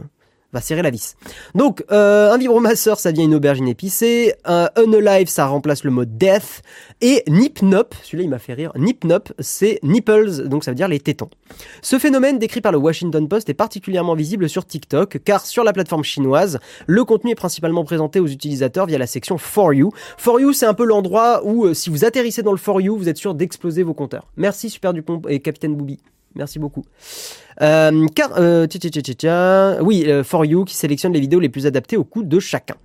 va serrer la vis. Donc, euh, un vibromasseur, ça devient une aubergine épicée. Un unalive, ça remplace le mot death. Et nipnop, celui-là il m'a fait rire. Nipnop, c'est nipples, donc ça veut dire les tétons. Ce phénomène décrit par le Washington Post est particulièrement visible sur TikTok, car sur la plateforme chinoise, le contenu est principalement présenté aux utilisateurs via la section For You. For You, c'est un peu l'endroit où, euh, si vous atterrissez dans le For You, vous êtes sûr d'exploser vos compteurs. Merci Super Dupont et Capitaine Booby. Merci beaucoup. Euh, car, euh, oui, euh, For You qui sélectionne les vidéos les plus adaptées au coût de chacun.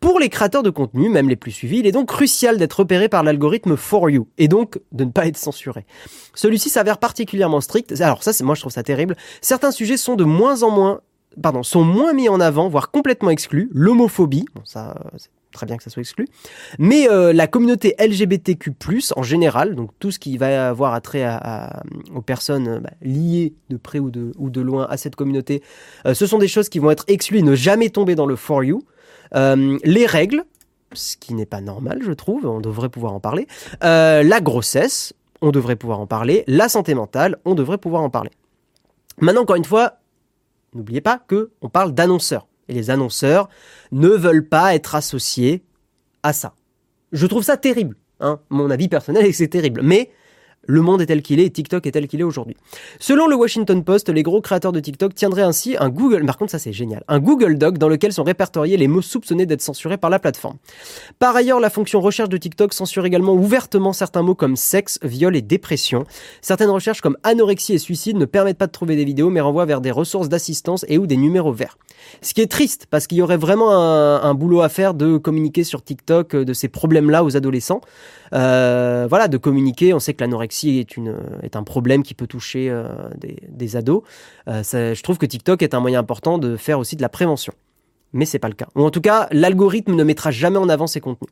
Pour les créateurs de contenu, même les plus suivis, il est donc crucial d'être repéré par l'algorithme For You et donc de ne pas être censuré. Celui-ci s'avère particulièrement strict. Alors ça, moi je trouve ça terrible. Certains sujets sont de moins en moins pardon, sont moins mis en avant, voire complètement exclus. L'homophobie, bon ça, très bien que ça soit exclu. Mais euh, la communauté LGBTQ+, en général, donc tout ce qui va avoir attrait à, aux personnes euh, bah, liées de près ou de, loin à cette communauté, euh, ce sont des choses qui vont être exclues et ne jamais tomber dans le For You. les règles, ce qui n'est pas normal, je trouve, on devrait pouvoir en parler. la grossesse, on devrait pouvoir en parler. La santé mentale, on devrait pouvoir en parler. Maintenant, encore une fois, n'oubliez pas que on parle d'annonceurs les annonceurs ne veulent pas être associés à ça. Je trouve ça terrible. Hein. Mon avis personnel est que c'est terrible. Mais le monde est tel qu'il est et TikTok est tel qu'il est aujourd'hui. Selon le Washington Post, les gros créateurs de TikTok tiendraient ainsi un Google, par contre ça c'est génial, un Google Doc dans lequel sont répertoriés les mots soupçonnés d'être censurés par la plateforme. Par ailleurs, la fonction recherche de TikTok censure également ouvertement certains mots comme sexe, viol et dépression. Certaines recherches comme anorexie et suicide ne permettent pas de trouver des vidéos mais renvoient vers des ressources d'assistance et ou des numéros verts. Ce qui est triste parce qu'il y aurait vraiment un, un boulot à faire de communiquer sur TikTok de ces problèmes-là aux adolescents. Euh, voilà, de communiquer. On sait que l'anorexie est, une, est un problème qui peut toucher euh, des, ados. Euh, je trouve que TikTok est un moyen important de faire aussi de la prévention. Mais c'est pas le cas. Ou en tout cas, l'algorithme ne mettra jamais en avant ces contenus.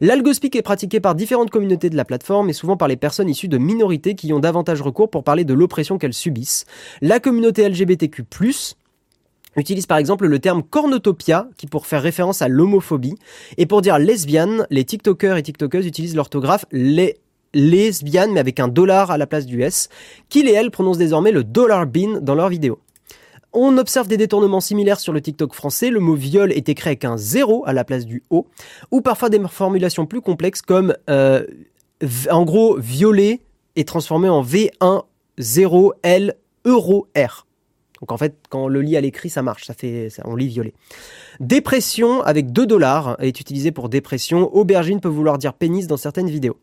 L'algospeak est pratiqué par différentes communautés de la plateforme et souvent par les personnes issues de minorités qui ont davantage recours pour parler de l'oppression qu'elles subissent. La communauté LGBTQ+, utilise par exemple le terme cornotopia, qui pour faire référence à l'homophobie. Et pour dire lesbienne, les TikTokers et TikTokeuses utilisent l'orthographe les lesbiennes, mais avec un dollar à la place du S, qu'ils et elles prononcent désormais le dollar bin dans leurs vidéos. On observe des détournements similaires sur le TikTok français. Le mot viol est écrit avec un zéro à la place du O, ou parfois des formulations plus complexes comme euh, en gros violer est transformé en V1 0 L euro R. Donc en fait, quand on le lit à l'écrit, ça marche, ça fait, on lit violet. Dépression avec 2 dollars est utilisé pour dépression. Aubergine peut vouloir dire pénis dans certaines vidéos.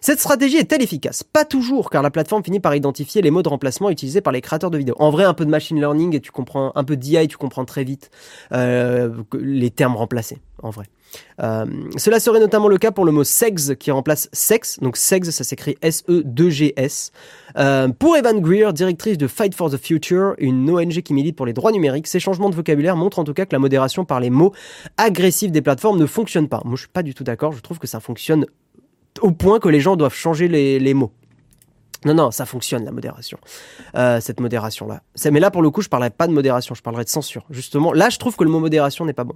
Cette stratégie est-elle efficace? Pas toujours, car la plateforme finit par identifier les mots de remplacement utilisés par les créateurs de vidéos. En vrai, un peu de machine learning et tu comprends un peu d'IA, tu comprends très vite euh, les termes remplacés. En vrai. Euh, cela serait notamment le cas pour le mot sex qui remplace sex. Donc sex, ça s'écrit S-E-2-G-S. Euh, pour Evan Greer, directrice de Fight for the Future, une ONG qui milite pour les droits numériques, ces changements de vocabulaire montrent en tout cas que la modération par les mots agressifs des plateformes ne fonctionne pas. Moi, je suis pas du tout d'accord. Je trouve que ça fonctionne au point que les gens doivent changer les mots. Non, non, ça fonctionne la modération. Euh, cette modération-là. Mais là, pour le coup, je parlerai pas de modération, je parlerai de censure. Justement, là, je trouve que le mot modération n'est pas bon.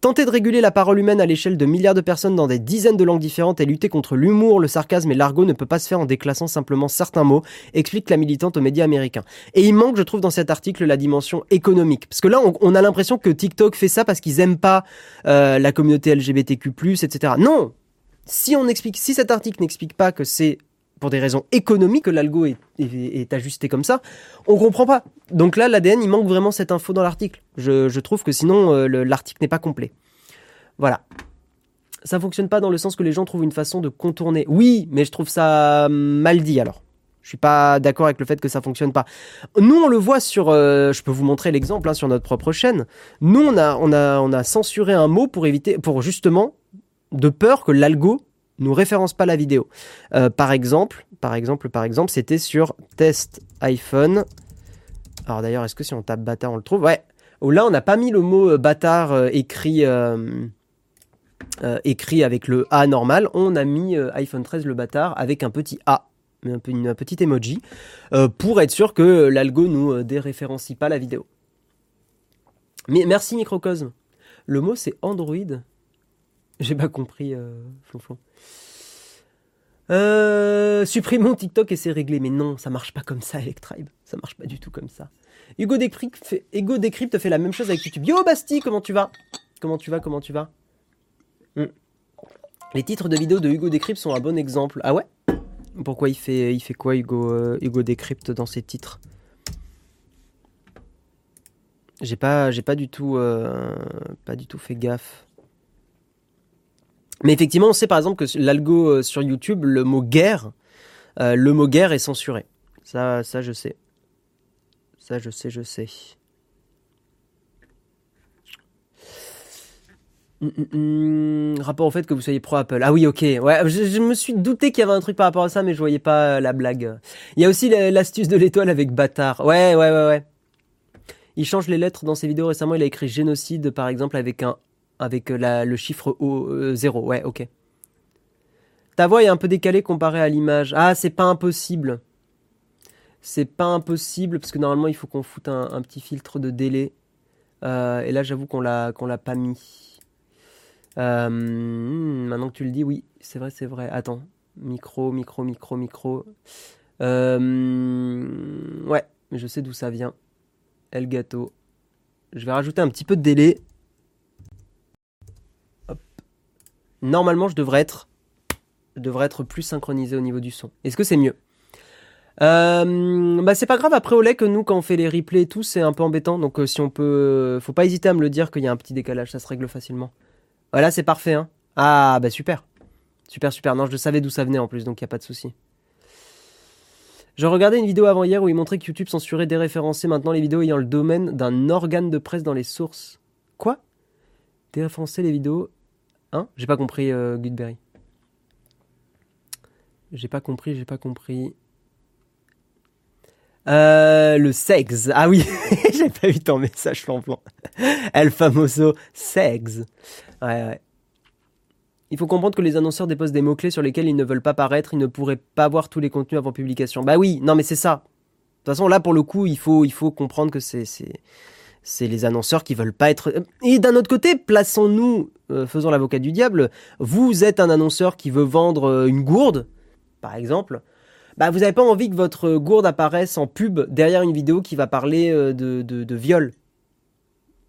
Tenter de réguler la parole humaine à l'échelle de milliards de personnes dans des dizaines de langues différentes et lutter contre l'humour, le sarcasme et l'argot ne peut pas se faire en déclassant simplement certains mots, explique la militante aux médias américains. Et il manque, je trouve, dans cet article la dimension économique. Parce que là, on, a l'impression que TikTok fait ça parce qu'ils aiment pas euh, la communauté LGBTQ+, etc. Non, si on explique, si cet article n'explique pas que c'est pour des raisons économiques que l'algo est, ajusté comme ça, on comprend pas. Donc là, l'ADN, il manque vraiment cette info dans l'article. Je, trouve que sinon, euh, l'article n'est pas complet. Voilà. Ça fonctionne pas dans le sens que les gens trouvent une façon de contourner. Oui, mais je trouve ça mal dit alors. Je suis pas d'accord avec le fait que ça fonctionne pas. Nous, on le voit sur. Euh, je peux vous montrer l'exemple hein, sur notre propre chaîne. Nous, on a, on a, on a censuré un mot pour éviter, pour justement, de peur que l'algo nous référence pas la vidéo. Euh, par exemple, par exemple, c'était sur test iPhone. Alors d'ailleurs, est-ce que si on tape bâtard, on le trouve? Ouais. Là, on n'a pas mis le mot euh, bâtard euh, écrit, écrit avec le A normal. On a mis iPhone 13 le bâtard avec un petit A, un, un petit emoji, pour être sûr que l'algo nous déréférencie pas la vidéo. Mais merci Microcosme. Le mot c'est Android. J'ai pas compris, euh, Flonflon. Euh, supprimons TikTok et c'est réglé. Mais non, ça marche pas comme ça, Electribe. Ça marche pas du tout comme ça. Hugo Decrypt fait, Hugo fait la même chose avec YouTube. Yo Basti, comment tu vas? Comment tu vas Comment tu vas? Hmm. Les titres de vidéos de Hugo Decrypt sont un bon exemple. Ah ouais? Pourquoi il fait, il fait quoi Hugo, euh, Hugo Decrypt dans ses titres? J'ai pas, pas euh, pas du tout fait gaffe. Mais effectivement, on sait par exemple que l'algo euh, sur YouTube, le mot guerre, euh, le mot guerre est censuré. Ça, ça je sais. Ça, je sais, je sais. Hum, hum, hum, rapport au fait que vous soyez pro Apple. Ah oui, ok. Ouais, je, je me suis douté qu'il y avait un truc par rapport à ça, mais je voyais pas euh, la blague. Il y a aussi la- l'astuce de l'étoile avec bâtard. Ouais, ouais, ouais, ouais. Il change les lettres dans ses vidéos récemment. Il a écrit génocide, par exemple, avec un, avec euh, le chiffre O, euh, 0. Ouais, ok. Ta voix est un peu décalée comparée à l'image. Ah, c'est pas impossible. C'est pas impossible parce que normalement il faut qu'on foute un, petit filtre de délai. Euh, et là, j'avoue qu'on l'a qu'on l'a pas mis. Hmm, maintenant que tu le dis, oui, c'est vrai, c'est vrai. Attends, micro, micro, micro, micro. Euh, hmm, ouais, je sais d'où ça vient. El gâteau. Je vais rajouter un petit peu de délai. Hop. Normalement, je devrais être, devrais être plus synchronisé au niveau du son. Est-ce que c'est mieux? Euh, bah c'est pas grave. Après au lait que nous quand on fait les replays et tout c'est un peu embêtant. Donc euh, si on peut euh, faut pas hésiter à me le dire qu'il y a un petit décalage. Ça se règle facilement. Voilà c'est parfait hein. Ah bah super. Super super. Non je savais d'où ça venait en plus donc y a pas de souci. Je regardais une vidéo avant hier où il montrait que YouTube censurait déréférencer maintenant les vidéos ayant le domaine d'un organe de presse dans les sources. Quoi? Déréférencer les vidéos hein? J'ai pas compris euh, Goodberry j'ai pas compris j'ai pas compris euh, le sexe. Ah oui, j'ai pas eu ton message flan-flan. El famoso sexe. Ouais, ouais. Il faut comprendre que les annonceurs déposent des mots-clés sur lesquels ils ne veulent pas paraître, ils ne pourraient pas voir tous les contenus avant publication. Bah oui, non mais c'est ça. De toute façon, là pour le coup, il faut, il faut comprendre que c'est, c'est, les annonceurs qui veulent pas être. Et d'un autre côté, plaçons-nous, euh, faisons l'avocat du diable. Vous êtes un annonceur qui veut vendre euh, une gourde, par exemple bah, vous n'avez pas envie que votre gourde apparaisse en pub derrière une vidéo qui va parler euh, de, de, viol.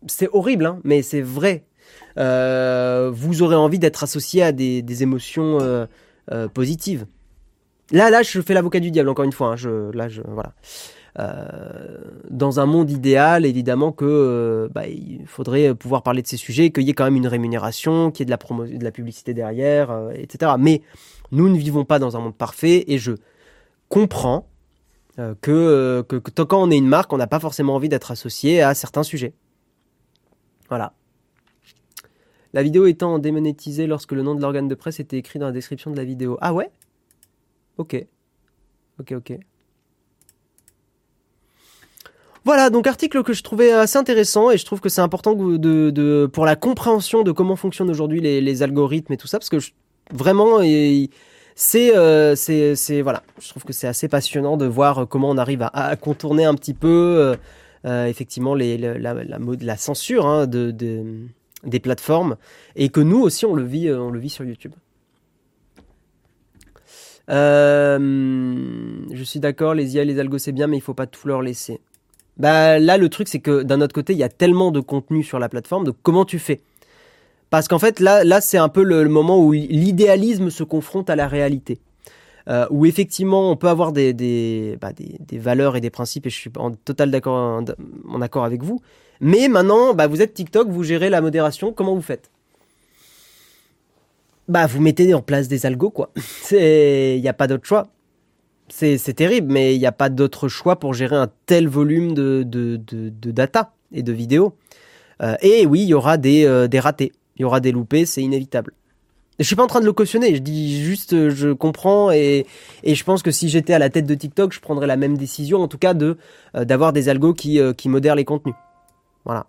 C'est horrible, hein, mais c'est vrai. Euh, vous aurez envie d'être associé à des, des émotions euh, euh, positives. Là, là, je fais l'avocat du diable, encore une fois. hein, je, là, je, voilà. Euh, dans un monde idéal, évidemment que euh, bah, il faudrait pouvoir parler de ces sujets, qu'il y ait quand même une rémunération, qu'il y ait de la, promo de la publicité derrière, euh, etc. Mais nous ne vivons pas dans un monde parfait et je comprend euh, que, que, que quand on est une marque, on n'a pas forcément envie d'être associé à certains sujets. Voilà. La vidéo étant démonétisée lorsque le nom de l'organe de presse était écrit dans la description de la vidéo. Ah ouais? Ok. Ok, ok. Voilà, donc article que je trouvais assez intéressant et je trouve que c'est important pour la compréhension de comment fonctionnent aujourd'hui les, algorithmes et tout ça, parce que je- vraiment, euh, c'est voilà je trouve que c'est assez passionnant de voir comment on arrive à, contourner un petit peu euh, euh, effectivement la, censure hein, de, de- des plateformes et que nous aussi on le vit sur YouTube. Je suis d'accord les IA les algos c'est bien mais il faut pas tout leur laisser bah là le truc c'est que d'un autre côté il y a tellement de contenu sur la plateforme de comment tu fais? Parce qu'en fait, là, là c'est un peu le, moment où l'idéalisme se confronte à la réalité. Euh, où effectivement, on peut avoir bah, des, des valeurs et des principes, et je suis en total d'accord en, en accord avec vous. Mais maintenant, bah, vous êtes TikTok, vous gérez la modération, comment vous faites? Bah, vous mettez en place des algos, quoi. Il n'y a pas d'autre choix. C'est terrible, mais il n'y a pas d'autre choix pour gérer un tel volume de, data et de vidéos. Euh, et oui, il y aura des, euh, des ratés il y aura des loupés, c'est inévitable. Je suis pas en train de le cautionner, je dis juste euh, je comprends et, je pense que si j'étais à la tête de TikTok, je prendrais la même décision, en tout cas d'avoir des algos qui, modèrent les contenus. Voilà.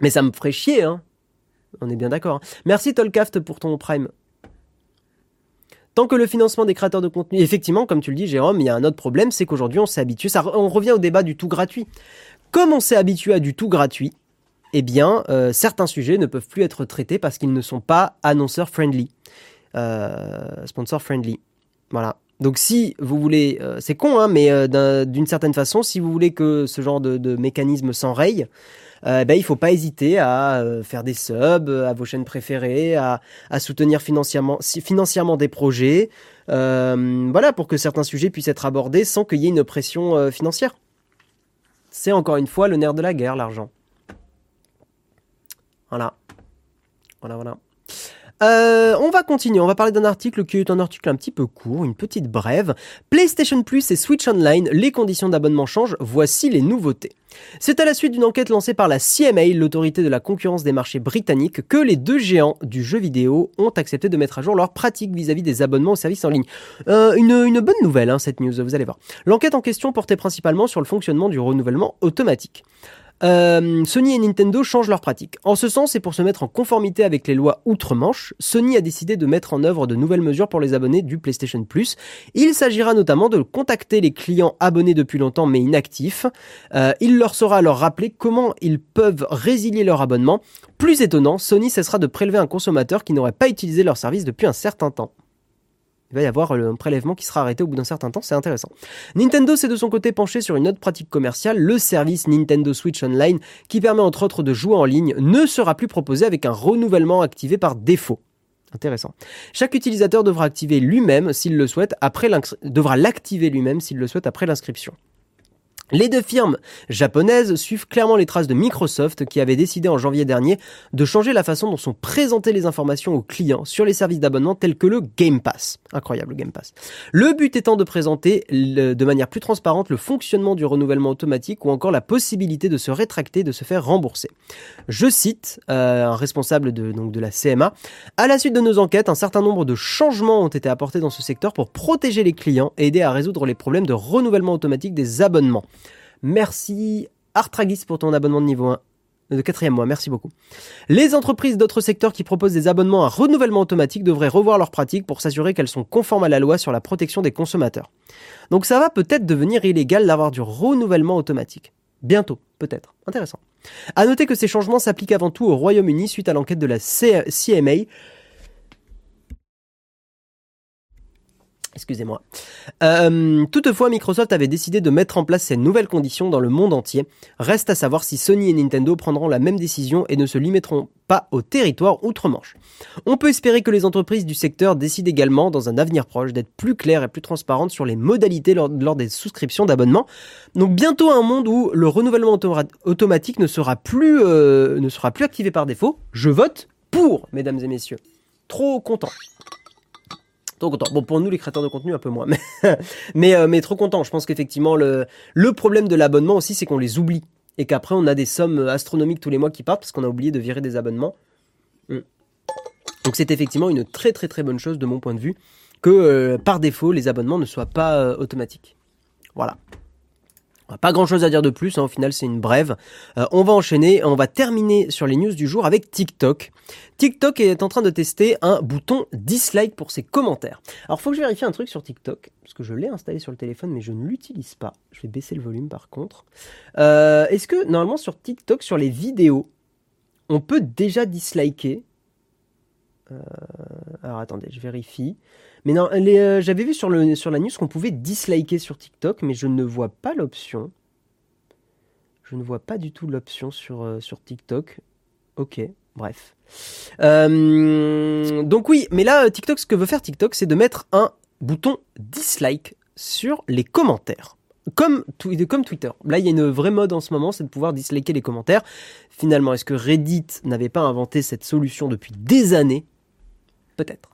Mais ça me ferait chier, hein. On est bien d'accord. hein. Merci Tolcaft pour ton prime. Tant que le financement des créateurs de contenu, effectivement, comme tu le dis, Jérôme, il y a un autre problème, c'est qu'aujourd'hui on s'est habitué, on revient au débat du tout gratuit. Comme on s'est habitué à du tout gratuit, eh bien, euh, certains sujets ne peuvent plus être traités parce qu'ils ne sont pas annonceurs friendly, euh, sponsor friendly. Voilà. Donc si vous voulez, euh, c'est con, hein, mais d'une certaine façon, si vous voulez que ce genre de, mécanisme s'enraye, euh, ben, il faut pas hésiter à euh, faire des subs à vos chaînes préférées, à, soutenir financièrement, financièrement des projets, voilà, pour que certains sujets puissent être abordés sans qu'il y ait une pression financière. C'est encore une fois le nerf de la guerre, l'argent. Voilà. Voilà, voilà. Euh, on va continuer, on va parler d'un article qui est un article un petit peu court, une petite brève. PlayStation Plus et Switch Online, les conditions d'abonnement changent, voici les nouveautés. C'est à la suite d'une enquête lancée par la CMA, l'autorité de la concurrence des marchés britanniques, que les deux géants du jeu vidéo ont accepté de mettre à jour leurs pratiques vis-à-vis des abonnements aux services en ligne. Euh, une, bonne nouvelle, hein, cette news, vous allez voir. L'enquête en question portait principalement sur le fonctionnement du renouvellement automatique. Euh, Sony et Nintendo changent leurs pratiques. En ce sens, et pour se mettre en conformité avec les lois outre-Manche, Sony a décidé de mettre en œuvre de nouvelles mesures pour les abonnés du PlayStation Plus. Il s'agira notamment de contacter les clients abonnés depuis longtemps mais inactifs. Euh, il leur sera alors rappelé comment ils peuvent résilier leur abonnement. Plus étonnant, Sony cessera de prélever un consommateur qui n'aurait pas utilisé leur service depuis un certain temps il va y avoir un prélèvement qui sera arrêté au bout d'un certain temps, c'est intéressant. Nintendo s'est de son côté penché sur une autre pratique commerciale, le service Nintendo Switch Online, qui permet entre autres de jouer en ligne, ne sera plus proposé avec un renouvellement activé par défaut. Intéressant. Chaque utilisateur devra activer lui-même s'il le souhaite après devra l'activer lui-même s'il le souhaite après l'inscription. Les deux firmes japonaises suivent clairement les traces de Microsoft qui avait décidé en janvier dernier de changer la façon dont sont présentées les informations aux clients sur les services d'abonnement tels que le Game Pass. Incroyable le Game Pass. Le but étant de présenter de manière plus transparente le fonctionnement du renouvellement automatique ou encore la possibilité de se rétracter, de se faire rembourser. Je cite euh, un responsable de, de la CMA. À la suite de nos enquêtes, un certain nombre de changements ont été apportés dans ce secteur pour protéger les clients et aider à résoudre les problèmes de renouvellement automatique des abonnements. Merci Artragis pour ton abonnement de niveau 1 de quatrième mois, merci beaucoup. Les entreprises d'autres secteurs qui proposent des abonnements à renouvellement automatique devraient revoir leurs pratiques pour s'assurer qu'elles sont conformes à la loi sur la protection des consommateurs. Donc ça va peut-être devenir illégal d'avoir du renouvellement automatique. Bientôt, peut-être. Intéressant. À noter que ces changements s'appliquent avant tout au Royaume-Uni suite à l'enquête de la CMA Excusez-moi. Euh, toutefois, Microsoft avait décidé de mettre en place ces nouvelles conditions dans le monde entier. Reste à savoir si Sony et Nintendo prendront la même décision et ne se limiteront pas au territoire outre-Manche. On peut espérer que les entreprises du secteur décident également, dans un avenir proche, d'être plus claires et plus transparentes sur les modalités lors, des souscriptions d'abonnement. Donc bientôt un monde où le renouvellement automatique ne sera plus euh, ne sera plus activé par défaut. Je vote pour, mesdames et messieurs. Trop content. Trop content. Bon, pour nous, les créateurs de contenu, un peu moins. Mais, euh, mais, trop content. Je pense qu'effectivement, le, le problème de l'abonnement aussi, c'est qu'on les oublie. Et qu'après, on a des sommes astronomiques tous les mois qui partent parce qu'on a oublié de virer des abonnements. Mm. Donc, c'est effectivement une très, très, très bonne chose de mon point de vue que euh, par défaut, les abonnements ne soient pas euh, automatiques. Voilà. Pas grand chose à dire de plus, hein, au final c'est une brève. Euh, on va enchaîner, on va terminer sur les news du jour avec TikTok. TikTok est en train de tester un bouton dislike pour ses commentaires. Alors faut que je vérifie un truc sur TikTok, parce que je l'ai installé sur le téléphone mais je ne l'utilise pas. Je vais baisser le volume par contre. Euh, est-ce que normalement sur TikTok, sur les vidéos, on peut déjà disliker Alors attendez, je vérifie. Mais non, euh, j'avais vu sur, le, sur la news qu'on pouvait disliker sur TikTok, mais je ne vois pas l'option. Je ne vois pas du tout l'option sur, euh, sur TikTok. Ok, bref. Euh, donc oui, mais là, TikTok, ce que veut faire TikTok, c'est de mettre un bouton dislike sur les commentaires. Comme, comme Twitter. Là, il y a une vraie mode en ce moment, c'est de pouvoir disliker les commentaires. Finalement, est-ce que Reddit n'avait pas inventé cette solution depuis des années? Peut-être.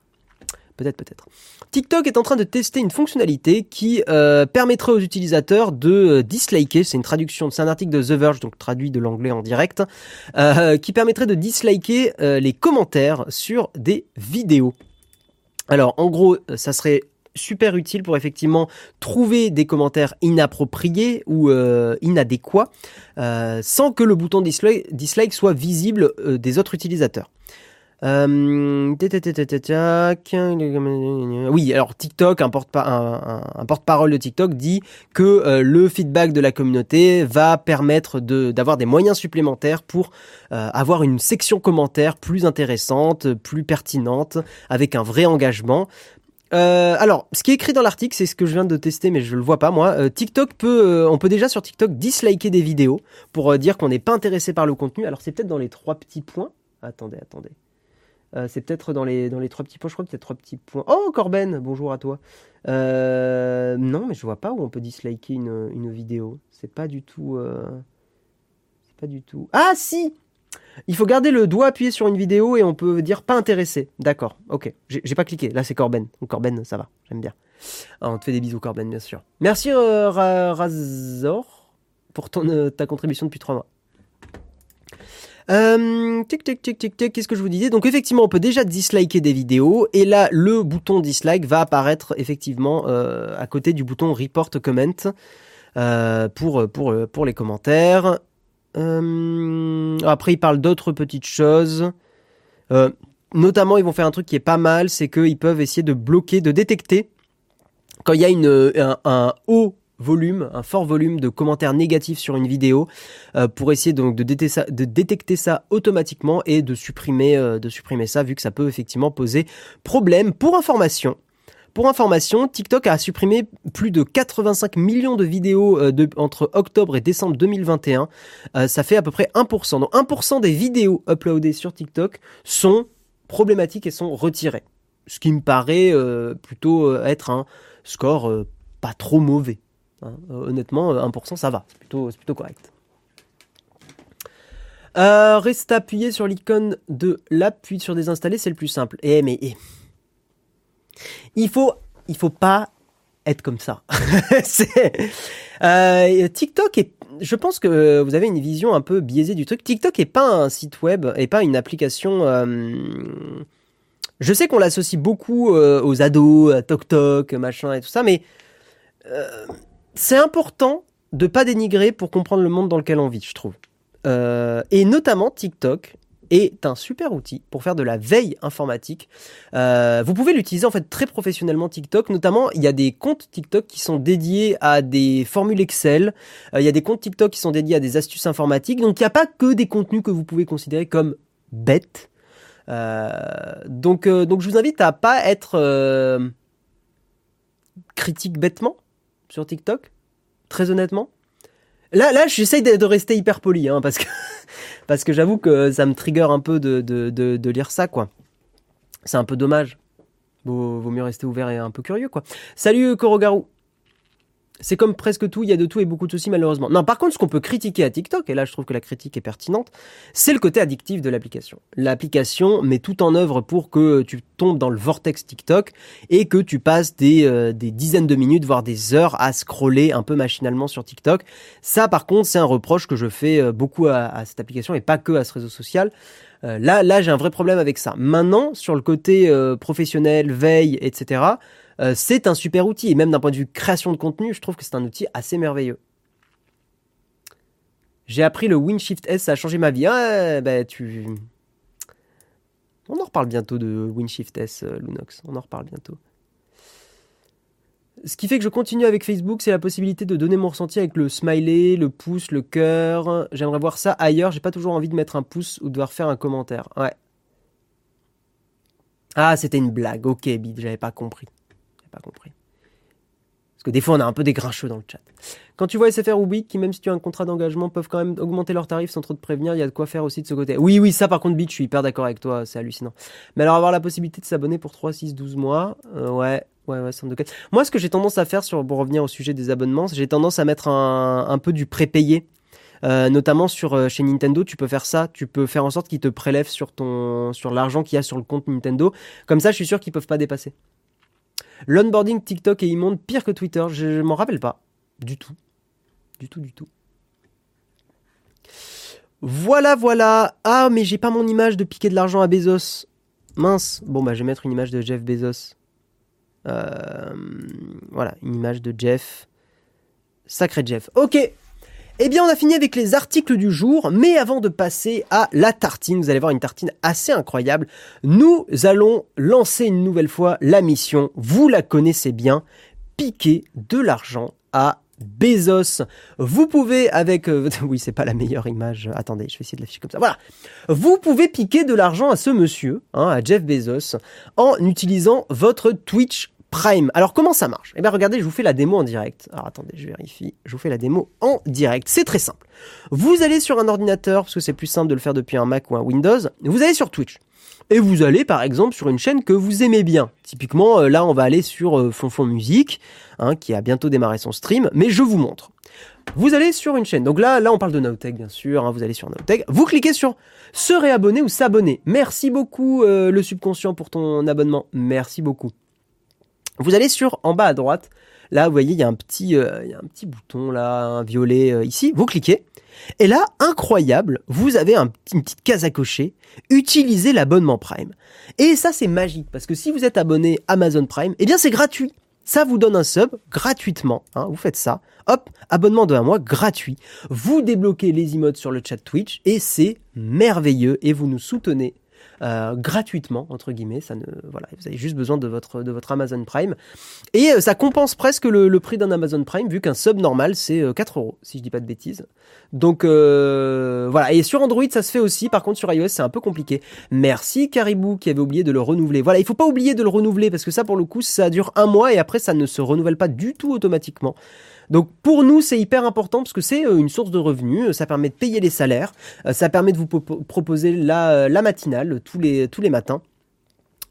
Peut-être, peut-être. TikTok est en train de tester une fonctionnalité qui euh, permettrait aux utilisateurs de euh, disliker, c'est une traduction, c'est un article de The Verge, donc traduit de l'anglais en direct, euh, qui permettrait de disliker les commentaires sur des vidéos. Alors, en gros, ça serait super utile pour effectivement trouver des commentaires inappropriés ou inadéquats sans que le bouton dislike soit visible des autres utilisateurs. Oui, alors TikTok, un porte-parole de TikTok dit que euh, le feedback de la communauté va permettre d'avoir des moyens supplémentaires pour euh, avoir une section commentaire plus intéressante, plus pertinente, avec un vrai engagement. Euh, alors, ce qui est écrit dans l'article, c'est ce que je viens de tester, mais je le vois pas moi. TikTok peut, on peut déjà sur TikTok disliker des vidéos pour dire qu'on n'est pas intéressé par le contenu. Alors c'est peut-être dans les trois petits points. Attendez, attendez. Euh, c'est peut-être dans les dans les trois petits points. Je crois qu'il y a trois petits points. Oh Corben, bonjour à toi. Euh, non, mais je vois pas où on peut disliker une, une vidéo. C'est pas du tout. euh, C'est pas du tout. Ah si. Il faut garder le doigt appuyé sur une vidéo et on peut dire pas intéressé. D'accord, ok. J'ai pas cliqué. Là, c'est Corben. Corben, ça va. J'aime bien. Ah, on te fait des bisous, Corben, bien sûr. Merci, Ra- Razor, pour ton, ta contribution depuis trois mois. Euh, tic, tic, tic, tic, tic. Qu'est-ce que je vous disais? Donc, effectivement, on peut déjà disliker des vidéos. Et là, le bouton dislike va apparaître effectivement euh, à côté du bouton report comment euh, pour, pour, pour les commentaires. Euh, après, il parle d'autres petites choses. Euh, notamment, ils vont faire un truc qui est pas mal, c'est qu'ils peuvent essayer de bloquer, de détecter quand il y a une, un, un haut volume, un fort volume de commentaires négatifs sur une vidéo, euh, pour essayer donc de détecter, ça, de détecter ça automatiquement et de supprimer, euh, de supprimer ça, vu que ça peut effectivement poser problème. Pour information, pour information, TikTok a supprimé plus de 85 millions de vidéos euh, entre octobre et décembre 2021. Euh, ça fait à peu près 1%. Donc 1% des vidéos uploadées sur TikTok sont problématiques et sont retirées. Ce qui me paraît plutôt être un score pas trop mauvais. Hein. Honnêtement, euh, 1% ça va, c'est plutôt, correct. Euh, reste appuyé sur l'icône de l'app, puis sur désinstaller, c'est le plus simple. Eh mais eh. il faut, il faut pas être comme ça. Euh, TikTok est, je pense que vous avez une vision un peu biaisée du truc. TikTok est pas un site web et pas une application. euh, je sais qu'on l'associe beaucoup aux ados, à TokTok, machin et tout ça, mais c'est important de pas dénigrer pour comprendre le monde dans lequel on vit, je trouve. Euh, et notamment TikTok est un super outil pour faire de la veille informatique. Euh, vous pouvez l'utiliser en fait très professionnellement TikTok. Notamment, il y a des comptes TikTok qui sont dédiés à des formules Excel. Euh, il y a des comptes TikTok qui sont dédiés à des astuces informatiques. Donc, il n'y a pas que des contenus que vous pouvez considérer comme bêtes. Donc, donc, je vous invite à pas être critique bêtement sur TikTok. Très honnêtement. Là, là, j'essaye de, rester hyper poli, hein, parce que parce que j'avoue que ça me trigger un peu de, de, lire ça, quoi. C'est un peu dommage. Vaut, vaut mieux rester ouvert et un peu curieux, quoi. Salut Korogaru. C'est comme presque tout, il y a de tout et beaucoup de soucis malheureusement. Non, par contre, ce qu'on peut critiquer à TikTok, et là je trouve que la critique est pertinente, c'est le côté addictif de l'application. L'application met tout en œuvre pour que tu tombes dans le vortex TikTok et que tu passes des, euh, dizaines de minutes, voire des heures à scroller un peu machinalement sur TikTok. Ça, par contre, c'est un reproche que je fais euh, beaucoup à, cette application et pas que à ce réseau social. Euh, là, là, j'ai un vrai problème avec ça. Maintenant, sur le côté professionnel, veille, etc., euh, c'est un super outil. Et même d'un point de vue création de contenu, je trouve que c'est un outil assez merveilleux. J'ai appris le WinShift S, ça a changé ma vie. Ah, bah. On en reparle bientôt de WinShift S, euh, Lunox. On en reparle bientôt. Ce qui fait que je continue avec Facebook, c'est la possibilité de donner mon ressenti avec le smiley, le pouce, le cœur. J'aimerais voir ça ailleurs. J'ai pas toujours envie de mettre un pouce ou de devoir faire un commentaire. Ouais. Ah, c'était une blague. Ok, Bid, j'avais pas compris. Pas compris. Parce que des fois, on a un peu des grincheux dans le chat. Quand tu vois SFR ou Bouygues, qui même si tu as un contrat d'engagement, peuvent quand même augmenter leurs tarifs sans trop te prévenir, il y a de quoi faire aussi de ce côté. Oui, oui, ça par contre, Bid, je suis hyper d'accord avec toi, c'est hallucinant. Mais alors avoir la possibilité de s'abonner pour 3, 6, 12 mois, euh, ouais, ouais, ouais, 102 Moi, ce que j'ai tendance à faire, sur, pour revenir au sujet des abonnements, j'ai tendance à mettre un, peu du prépayé. Euh, notamment sur euh, chez Nintendo, tu peux faire ça. Tu peux faire en sorte qu'ils te prélèvent sur sur l'argent qu'il y a sur le compte Nintendo. Comme ça, je suis sûr qu'ils peuvent pas dépasser. L'onboarding TikTok est immonde, pire que Twitter. Je, je m'en rappelle pas du tout, du tout, du tout. Voilà, voilà. Ah, mais j'ai pas mon image de piquer de l'argent à Bezos. Mince. Bon, bah, je vais mettre une image de Jeff Bezos. Euh, voilà, une image de Jeff. Sacré Jeff. Ok. Eh bien, on a fini avec les articles du jour, mais avant de passer à la tartine, vous allez voir une tartine assez incroyable. Nous allons lancer une nouvelle fois la mission, vous la connaissez bien, piquer de l'argent à Bezos. Vous pouvez avec euh, oui, c'est pas la meilleure image. Attendez, je vais essayer de l'afficher comme ça. Voilà. Vous pouvez piquer de l'argent à ce monsieur, hein, à Jeff Bezos, en utilisant votre Twitch Prime. Alors comment ça marche? Eh bien regardez, je vous fais la démo en direct. Alors attendez, je vérifie. Je vous fais la démo en direct. C'est très simple. Vous allez sur un ordinateur, parce que c'est plus simple de le faire depuis un Mac ou un Windows. Vous allez sur Twitch. Et vous allez par exemple sur une chaîne que vous aimez bien. Typiquement, euh, là on va aller sur euh, Fonfon Musique, hein, qui a bientôt démarré son stream, mais je vous montre. Vous allez sur une chaîne. Donc là, là on parle de Nowtech bien sûr. Hein, vous allez sur Nowtech. Vous cliquez sur se réabonner ou s'abonner. Merci beaucoup euh, le subconscient pour ton abonnement. Merci beaucoup. Vous allez sur en bas à droite. Là, vous voyez, il y a un petit, euh, il y a un petit bouton là, un violet euh, ici. Vous cliquez. Et là, incroyable, vous avez un, une petite case à cocher. Utilisez l'abonnement Prime. Et ça, c'est magique parce que si vous êtes abonné Amazon Prime, eh bien, c'est gratuit. Ça vous donne un sub gratuitement. Hein, vous faites ça. Hop, abonnement de un mois gratuit. Vous débloquez les emotes sur le chat Twitch et c'est merveilleux et vous nous soutenez euh, gratuitement entre guillemets. Ça ne, voilà, vous avez juste besoin de votre de votre Amazon Prime et euh, ça compense presque le, le prix d'un Amazon Prime vu qu'un sub normal c'est 4 euh, euros si je dis pas de bêtises. Donc voilà et sur Android ça se fait aussi. Par contre sur iOS c'est un peu compliqué. Merci Caribou qui avait oublié de le renouveler. Voilà, il faut pas oublier de le renouveler parce que ça pour le coup ça dure un mois et après ça ne se renouvelle pas du tout automatiquement. Donc pour nous, c'est hyper important parce que c'est euh, une source de revenus, ça permet de payer les salaires, euh, ça permet de vous proposer la, euh, matinale tous les, tous les matins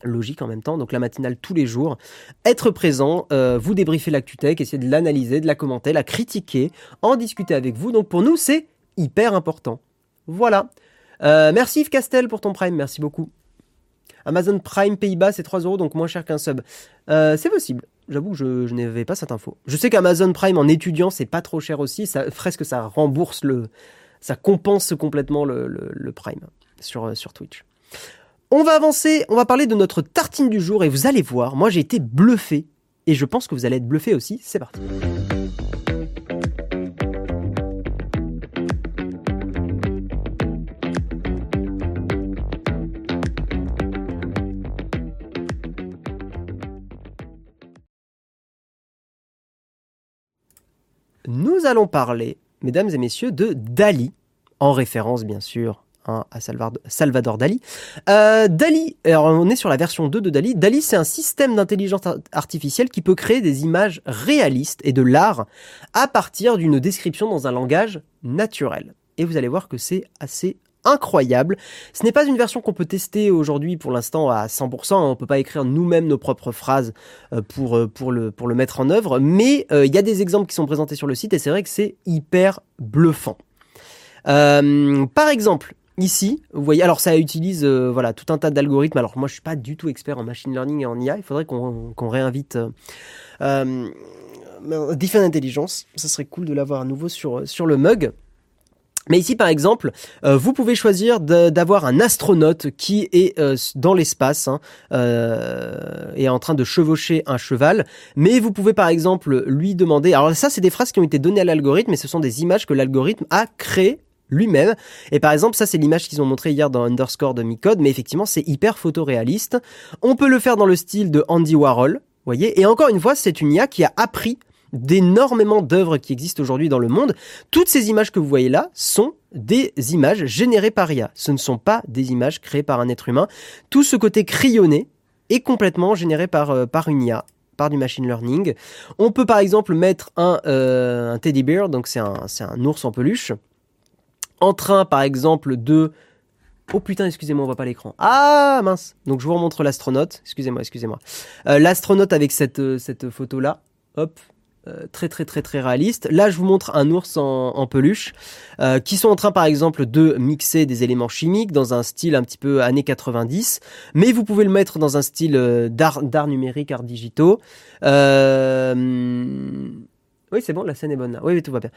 logique en même temps, donc la matinale tous les jours, être présent, vous débriefer l'actu-tech, essayer de l'analyser, de la commenter, la critiquer, en discuter avec vous. Donc pour nous, c'est hyper important. Voilà. merci Yves Castel pour ton Prime, merci beaucoup. Amazon Prime Pays-Bas, c'est 3 euros, donc moins cher qu'un sub. c'est possible j'avoue je, n'avais pas cette info. Je sais qu'Amazon Prime en étudiant, c'est pas trop cher aussi. Ça, presque ça rembourse le. Ça compense complètement le, Prime euh, sur Twitch. On va avancer, on va parler de notre tartine du jour et vous allez voir, moi j'ai été bluffé et je pense que vous allez être bluffé aussi. C'est parti. Nous allons parler, mesdames et messieurs, de Dali, en référence bien sûr hein, à Salvador Dali. Euh, Dali, alors on est sur la version 2 de Dali. Dali, c'est un système d'intelligence artificielle qui peut créer des images réalistes et de l'art à partir d'une description dans un langage naturel. Et vous allez voir que c'est assez incroyable. Ce n'est pas une version qu'on peut tester aujourd'hui pour l'instant à 100%. On ne peut pas écrire nous-mêmes nos propres phrases euh, pour, euh, pour, le, mettre en œuvre. Mais euh, il y a des exemples qui sont présentés sur le site et c'est vrai que c'est hyper bluffant. par exemple, ici, vous voyez, alors ça utilise voilà tout un tas d'algorithmes. Alors moi, je suis pas du tout expert en machine learning et en IA. Il faudrait qu'on réinvite euh, Intelligence. Ça serait cool de l'avoir à nouveau sur le mug. Mais ici, par exemple, euh, vous pouvez choisir d'avoir un astronaute qui est euh, dans l'espace hein, euh, et en train de chevaucher un cheval. Mais vous pouvez, par exemple, lui demander. Alors ça, c'est des phrases qui ont été données à l'algorithme, mais ce sont des images que l'algorithme a créées lui-même. Et par exemple, ça c'est l'image qu'ils ont montré hier dans Underscore de Micode, mais effectivement c'est hyper photoréaliste. On peut le faire dans le style de Andy Warhol, voyez. Et encore une fois, c'est une IA qui a appris d'énormément d'œuvres qui existent aujourd'hui dans le monde. Toutes ces images que vous voyez là sont des images générées par IA. Ce ne sont pas des images créées par un être humain. Tout ce côté crayonné est complètement généré par, euh, par une IA par du machine learning. On peut par exemple mettre un, euh, teddy bear, donc c'est un, ours en peluche, en train par exemple de Oh putain, excusez-moi, on voit pas l'écran. Ah mince. Donc je vous remontre l'astronaute. Excusez-moi, excusez-moi. Euh, l'astronaute avec cette, cette photo là. Hop, très très très très réaliste. Là, je vous montre un ours en, peluche euh, qui sont en train, par exemple, de mixer des éléments chimiques dans un style un petit peu années 90, mais vous pouvez le mettre dans un style euh, d'art, numérique, art digitaux. Oui, c'est bon, la scène est bonne là. Oui, oui tout va bien.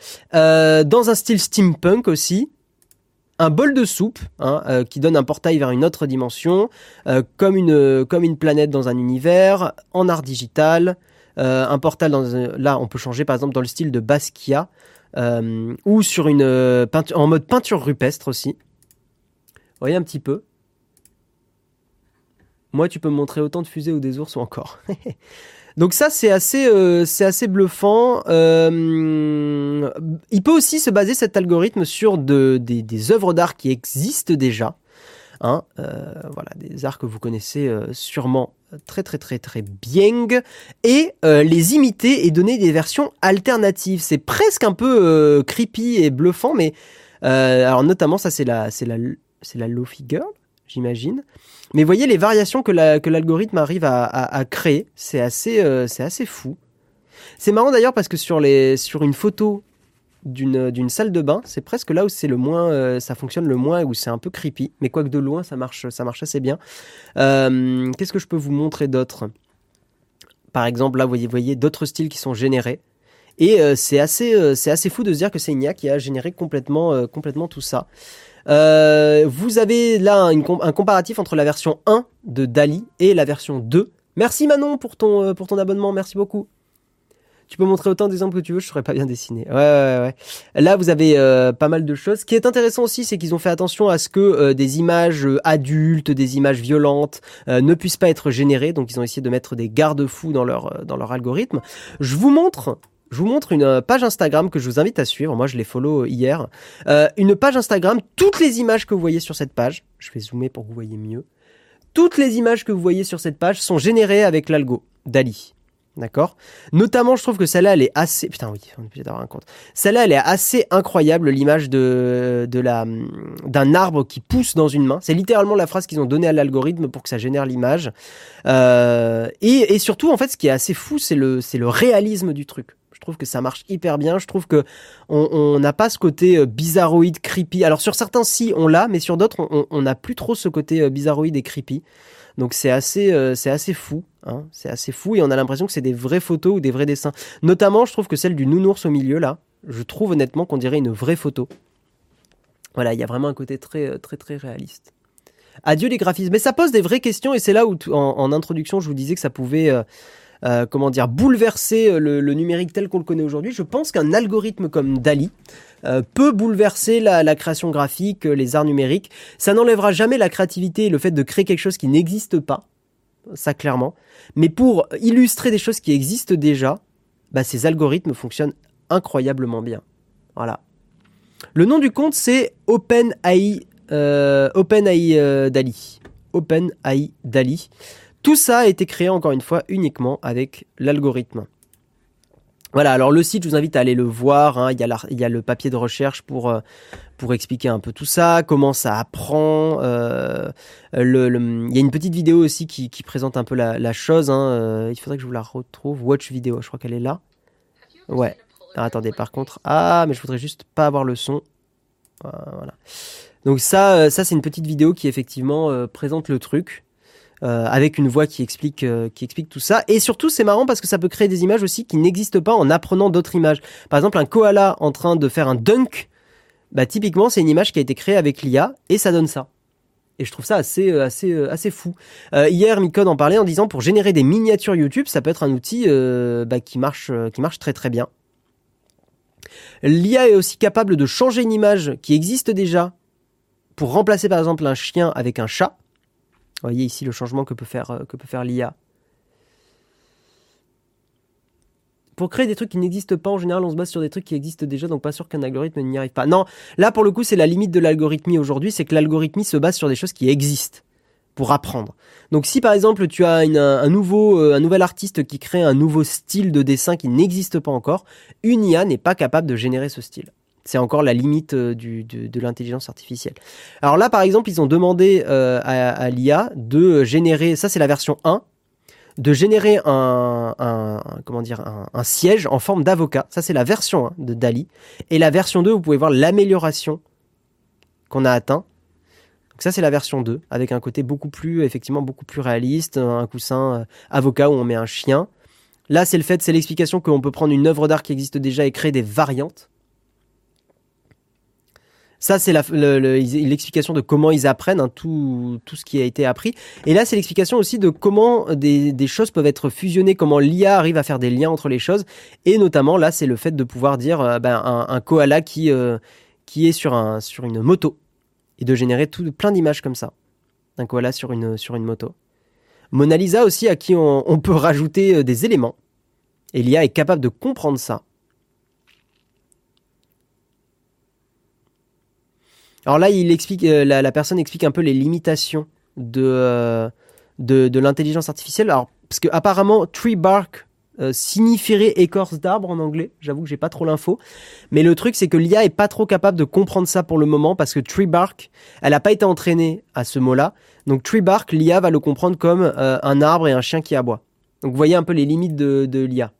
dans un style steampunk aussi un bol de soupe hein, qui donne un portail vers une autre dimension, comme, une, comme une planète dans un univers, en art digital, euh, un portal dans là on peut changer par exemple dans le style de Basquiat euh, ou sur une euh, peinture en mode peinture rupestre aussi. Vous voyez un petit peu? Moi, tu peux me montrer autant de fusées ou des ours ou encore. Donc ça, c'est assez, c'est assez bluffant. il peut aussi se baser cet algorithme sur de, des, des œuvres d'art qui existent déjà. Hein, euh, voilà, des arts que vous connaissez euh, sûrement très très très très bien. Et euh, les imiter et donner des versions alternatives. C'est presque un peu creepy et bluffant, mais alors notamment ça c'est la c'est la c'est la Lofi Girl, j'imagine. Mais voyez les variations que l'algorithme arrive à, à, créer, c'est assez c'est assez fou. C'est marrant d'ailleurs parce que sur les sur une photo d'une salle de bain. C'est presque là où c'est le moins, euh, ça fonctionne le moins, où c'est un peu creepy. Mais quoique de loin, ça marche, ça marche assez bien. Euh, qu'est-ce que je peux vous montrer d'autre? Par exemple, là, vous voyez, voyez d'autres styles qui sont générés. Et euh, c'est assez, c'est assez fou de se dire que c'est Nia qui a généré complètement, complètement tout ça. vous avez là un, un comparatif entre la version 1 de Dali et la version 2. Merci Manon pour ton, pour ton abonnement, merci beaucoup. Tu peux montrer autant d'exemples que tu veux, je serais pas bien dessiné. Ouais, ouais, ouais. Là, vous avez euh, pas mal de choses. Ce qui est intéressant aussi, c'est qu'ils ont fait attention à ce que euh, des images euh, adultes, des images violentes ne puissent pas être générées. Donc, ils ont essayé de mettre des garde-fous dans leur dans leur algorithme. Je vous montre je vous montre une page Instagram que je vous invite à suivre. Moi, je l'ai follow hier. une page Instagram, toutes les images que vous voyez sur cette page, je vais zoomer pour que vous voyez mieux. Toutes les images que vous voyez sur cette page sont générées avec l'algo Dali. D'accord? Notamment, je trouve que celle-là, elle est assez. Putain, oui, on est obligé d'avoir un compte. Celle-là, elle est assez incroyable, l'image de, de la, d'un arbre qui pousse dans une main. C'est littéralement la phrase qu'ils ont donnée à l'algorithme pour que ça génère l'image. Euh, et, et, surtout, en fait, ce qui est assez fou, c'est le, c'est le réalisme du truc. Je trouve que ça marche hyper bien. Je trouve que on n'a pas ce côté euh, bizarroïde, creepy. Alors sur certains, si on l'a, mais sur d'autres, on n'a plus trop ce côté euh, bizarroïde et creepy. Donc c'est assez, euh, c'est assez fou. Hein. C'est assez fou et on a l'impression que c'est des vraies photos ou des vrais dessins. Notamment, je trouve que celle du nounours au milieu là, je trouve honnêtement qu'on dirait une vraie photo. Voilà, il y a vraiment un côté très, euh, très, très réaliste. Adieu les graphismes. Mais ça pose des vraies questions et c'est là où, en, introduction, je vous disais que ça pouvait, euh, comment dire, bouleverser le, le numérique tel qu'on le connaît aujourd'hui. Je pense qu'un algorithme comme Dali, euh, peut bouleverser la, création graphique, euh, les arts numériques. Ça n'enlèvera jamais la créativité et le fait de créer quelque chose qui n'existe pas, ça clairement. Mais pour illustrer des choses qui existent déjà, bah, ces algorithmes fonctionnent incroyablement bien. Voilà. Le nom du compte c'est OpenAI euh, euh, Dali. OpenAI Dali. Tout ça a été créé encore une fois uniquement avec l'algorithme. Voilà, alors le site, je vous invite à aller le voir. Hein. Il, y a le papier de recherche pour, euh, pour expliquer un peu tout ça, comment ça apprend. Euh, il y a une petite vidéo aussi qui, présente un peu la, chose. Hein. Euh, il faudrait que je vous la retrouve. Watch vidéo, je crois qu'elle est là. Ouais. attendez, par contre. Ah, mais je voudrais juste pas avoir le son. Voilà. Donc ça c'est une petite vidéo qui effectivement présente le truc. Euh, avec une voix qui explique, euh, qui explique tout ça. Et surtout, c'est marrant parce que ça peut créer des images aussi qui n'existent pas en apprenant d'autres images. Par exemple, un koala en train de faire un dunk, bah typiquement, c'est une image qui a été créée avec l'IA et ça donne ça. Et je trouve ça assez, euh, assez, assez fou. hier, Micode en parlait en disant pour générer des miniatures YouTube, ça peut être un outil bah, qui marche, qui marche très très bien. L'IA est aussi capable de changer une image qui existe déjà pour remplacer par exemple un chien avec un chat. Vous voyez ici le changement que peut faire, euh, l'IA. Pour créer des trucs qui n'existent pas, en général, on se base sur des trucs qui existent déjà, donc pas sûr qu'un algorithme n'y arrive pas. Non, là pour le coup, c'est la limite de l'algorithmie aujourd'hui, c'est que l'algorithmie se base sur des choses qui existent pour apprendre. Donc si par exemple tu as un, euh, un nouvel artiste qui crée un nouveau style de dessin qui n'existe pas encore, une IA n'est pas capable de générer ce style. C'est encore la limite euh, de, l'intelligence artificielle. Alors là, par exemple, ils ont demandé euh, à, l'IA de générer, ça c'est la version 1, de générer un, comment dire, un, siège en forme d'avocat. Ça c'est la version 1 de Dali. Et la version 2, vous pouvez voir l'amélioration qu'on a atteint. Donc ça c'est la version 2, avec un côté beaucoup plus, effectivement, beaucoup plus réaliste, un coussin euh, avocat où on met un chien. Là, c'est le fait, c'est l'explication qu'on peut prendre une œuvre d'art qui existe déjà et créer des variantes. Ça, c'est l'explication de comment ils apprennent hein, tout, tout ce qui a été appris. Et là, c'est l'explication aussi de comment des, choses peuvent être fusionnées, comment l'IA arrive à faire des liens entre les choses. Et notamment, là, c'est le fait de pouvoir dire euh, ben, un, koala qui, euh, qui est sur, un, sur une moto et de générer tout, plein d'images comme ça. Un koala sur une, sur une moto. Mona Lisa aussi, à qui on, on peut rajouter euh, des éléments. Et l'IA est capable de comprendre ça Alors là, explique, la, personne explique un peu les limitations de, de l'intelligence artificielle. Parce que apparemment, tree bark euh, signifierait écorce d'arbre en anglais. J'avoue que j'ai pas trop l'info. Mais le truc, c'est que l'IA est pas trop capable de comprendre ça pour le moment parce que tree bark, elle a pas été entraînée à ce mot-là. Donc tree bark, l'IA va le comprendre comme euh, un arbre et un chien qui aboie. Donc vous voyez un peu les limites de l'IA.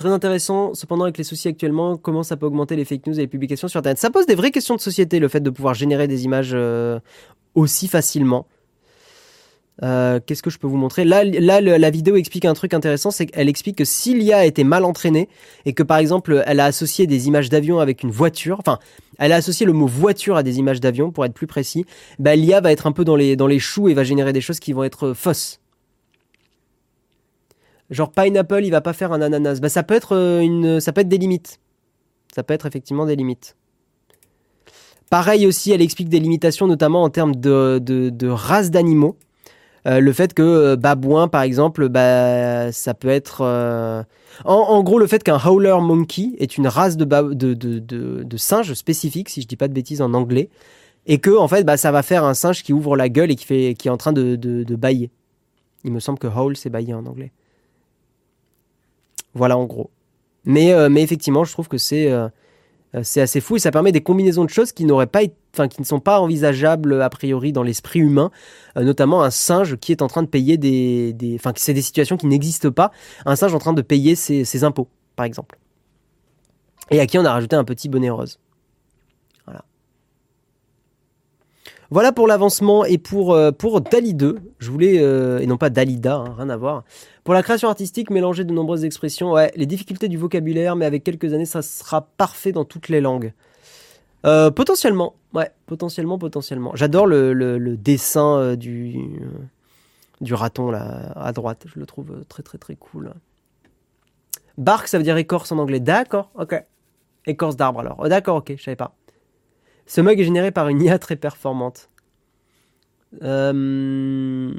Très intéressant, cependant, avec les soucis actuellement, comment ça peut augmenter les fake news et les publications sur Internet? Ça pose des vraies questions de société, le fait de pouvoir générer des images euh, aussi facilement. Euh, qu'est-ce que je peux vous montrer? Là, la vidéo explique un truc intéressant, c'est qu'elle explique que si l'IA a été mal entraînée et que par exemple elle a associé des images d'avion avec une voiture, enfin elle a associé le mot voiture à des images d'avion pour être plus précis, bah, l'IA va être un peu dans les, dans les choux et va générer des choses qui vont être fausses. Genre pineapple, il va pas faire un ananas. Bah ça peut être euh, une, ça peut être des limites. Ça peut être effectivement des limites. Pareil aussi, elle explique des limitations, notamment en termes de, de, de race d'animaux. Euh, le fait que euh, babouin, par exemple, bah, ça peut être... Euh, en, gros, le fait qu'un howler monkey est une race de, de, de, singe spécifique, si je dis pas de bêtises en anglais, et que en fait, bah, ça va faire un singe qui ouvre la gueule et qui, fait, qui est en train de, bailler. Il me semble que howl, c'est bailler en anglais. Voilà, en gros. Mais, mais effectivement, je trouve que c'est euh, c'est assez fou et ça permet des combinaisons de choses qui n'auraient pas enfin qui ne sont pas envisageables a priori dans l'esprit humain, euh, notamment un singe qui est en train de payer des, des enfin c'est des situations qui n'existent pas, un singe en train de payer ses, ses impôts par exemple, et à qui on a rajouté un petit bonnet rose. Voilà pour l'avancement et pour, euh, Dali 2. Je voulais, euh, et non pas Dalida, hein, rien à voir. Pour la création artistique, mélanger de nombreuses expressions, ouais, les difficultés du vocabulaire, mais avec quelques années, ça sera parfait dans toutes les langues. Euh, potentiellement, ouais, potentiellement, potentiellement. J'adore le, dessin du, du raton là à droite. Je le trouve très très très cool. Bark, ça veut dire écorce en anglais. D'accord, ok. Écorce d'arbre alors. Oh, d'accord, ok, je savais pas. Ce mug est généré par une IA très performante. Euh,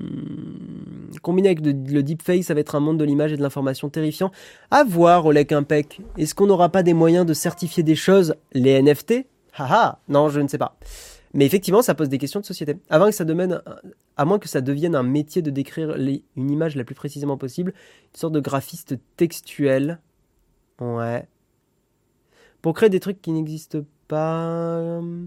combiné avec le deepfake, ça va être un monde de l'image et de l'information terrifiant. À voir, Olek Impec. Est-ce qu'on n'aura pas des moyens de certifier des choses Les NFT Haha Non, je ne sais pas. Mais effectivement, ça pose des questions de société. Avant que ça à moins que ça devienne un métier de décrire une image la plus précisément possible, une sorte de graphiste textuel. Ouais. Pour créer des trucs qui n'existent euh,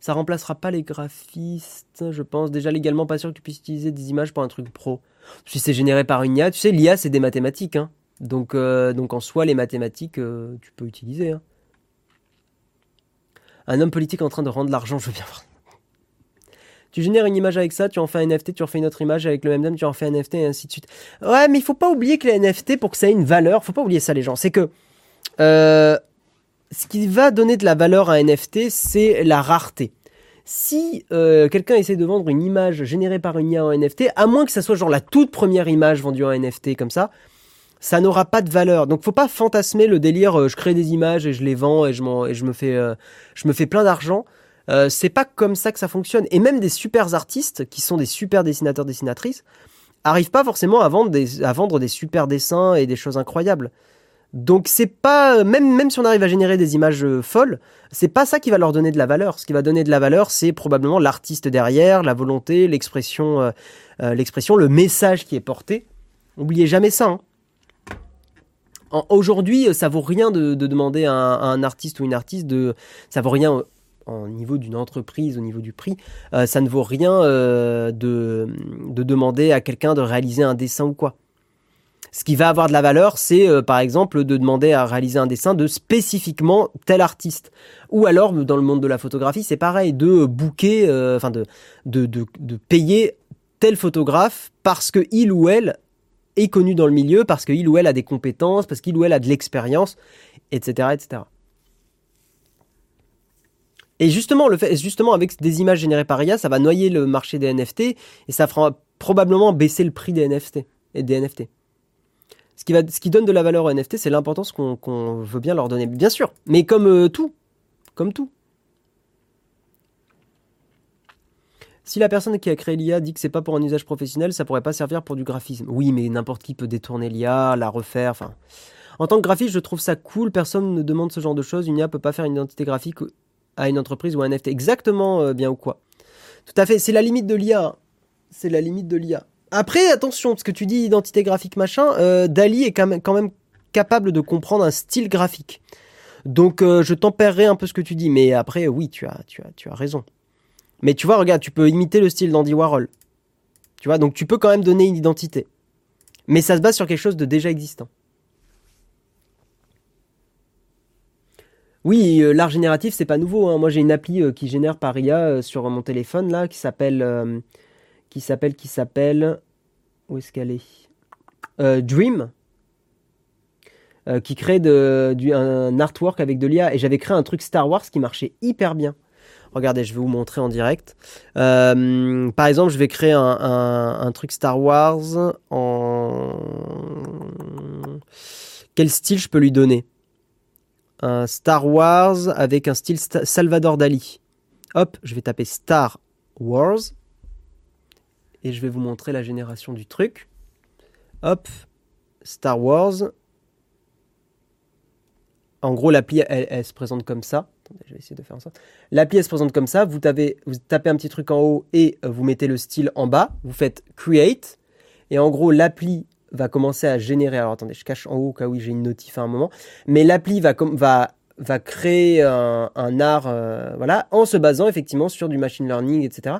ça remplacera pas les graphistes, je pense. Déjà légalement, pas sûr que tu puisses utiliser des images pour un truc pro. Si c'est généré par une IA, tu sais, l'IA c'est des mathématiques, hein. Donc, euh, donc en soi, les mathématiques, euh, tu peux utiliser. Hein. Un homme politique en train de rendre l'argent, je veux bien. Tu génères une image avec ça, tu en fais un NFT, tu refais une autre image avec le même homme, tu en fais un NFT et ainsi de suite. Ouais, mais il faut pas oublier que les NFT, pour que ça ait une valeur, faut pas oublier ça les gens, c'est que ce qui va donner de la valeur à un NFT, c'est la rareté. Si euh, quelqu'un essaie de vendre une image générée par une IA en NFT, à moins que ça soit genre la toute première image vendue en NFT comme ça, ça n'aura pas de valeur. Donc faut pas fantasmer le délire euh, je crée des images et je les vends et je, je me fais euh, je me fais plein d'argent. c'est pas comme ça que ça fonctionne. Et même des super artistes qui sont des super dessinateurs dessinatrices arrivent pas forcément à vendre des à vendre des super dessins et des choses incroyables. Donc c'est pas même même si on arrive à générer des images euh, folles, c'est pas ça qui va leur donner de la valeur. Ce qui va donner de la valeur, c'est probablement l'artiste derrière, la volonté, l'expression, euh, euh, l'expression, le message qui est porté. Oubliez jamais ça. Hein. Aujourd'hui, ça vaut rien de, demander à un, artiste ou une artiste de, ça vaut rien au niveau d'une entreprise, au niveau du prix, ça ne vaut rien de, de demander à quelqu'un de réaliser un dessin ou quoi. Ce qui va avoir de la valeur, c'est euh, par exemple de demander à réaliser un dessin de spécifiquement tel artiste. Ou alors, dans le monde de la photographie, c'est pareil, de booker, euh, enfin de, de, de, de, payer tel photographe parce que il ou elle est connu dans le milieu, parce qu'il ou elle a des compétences, parce qu'il ou elle a de l'expérience, etc., etc. Et justement, le fait, justement, avec des images générées par IA, ça va noyer le marché des NFT et ça fera probablement baisser le prix des NFT et des NFT. Ce qui, va, ce qui donne de la valeur aux NFT, c'est l'importance qu'on veut bien leur donner. Bien sûr, mais comme euh, tout. Comme tout. Si la personne qui a créé l'IA dit que c'est pas pour un usage professionnel, ça pourrait pas servir pour du graphisme. Oui, mais n'importe qui peut détourner l'IA, la refaire. Enfin, En tant que graphiste, je trouve ça cool. Personne ne demande ce genre de choses. Une IA peut pas faire une identité graphique à une entreprise ou un NFT. Exactement, euh, bien ou quoi. Tout à fait. C'est la limite de l'IA. C'est la limite de l'IA. Après, attention, parce que tu dis identité graphique machin, euh, Dali est quand même, capable de comprendre un style graphique. Donc euh, je tempérerai un peu ce que tu dis, mais après oui, tu as, raison. Mais tu vois, regarde, tu peux imiter le style d'Andy Warhol. Tu vois, donc tu peux quand même donner une identité. Mais ça se base sur quelque chose de déjà existant. Oui, euh, l'art génératif, c'est pas nouveau. Hein. Moi, j'ai une appli qui génère par IA sur mon téléphone là, qui s'appelle, qui s'appelle, qui s'appelle, où est-ce qu'elle est, Dream. Euh, qui crée de, du, un artwork avec de l'IA. Et j'avais créé un truc Star Wars qui marchait hyper bien. Regardez, je vais vous montrer en direct. Euh, par exemple, je vais créer un, un, truc Star Wars en... Quel style je peux lui donner? Un Star Wars avec un style Salvador Dali. Hop, je vais taper Star Wars. Et je vais vous montrer la génération du truc. Hop, Star Wars. En gros, l'appli, elle, se présente comme ça. Attendez, je vais essayer de faire ça. L'appli, elle se présente comme ça. Vous, tapez, vous tapez un petit truc en haut et euh, vous mettez le style en bas. Vous faites Create. Et en gros, l'appli va commencer à générer. Alors attendez, je cache en haut au cas où j'ai une notif à un moment. Mais l'appli va, va va créer un, art, euh, voilà, en se basant effectivement sur du machine learning, etc.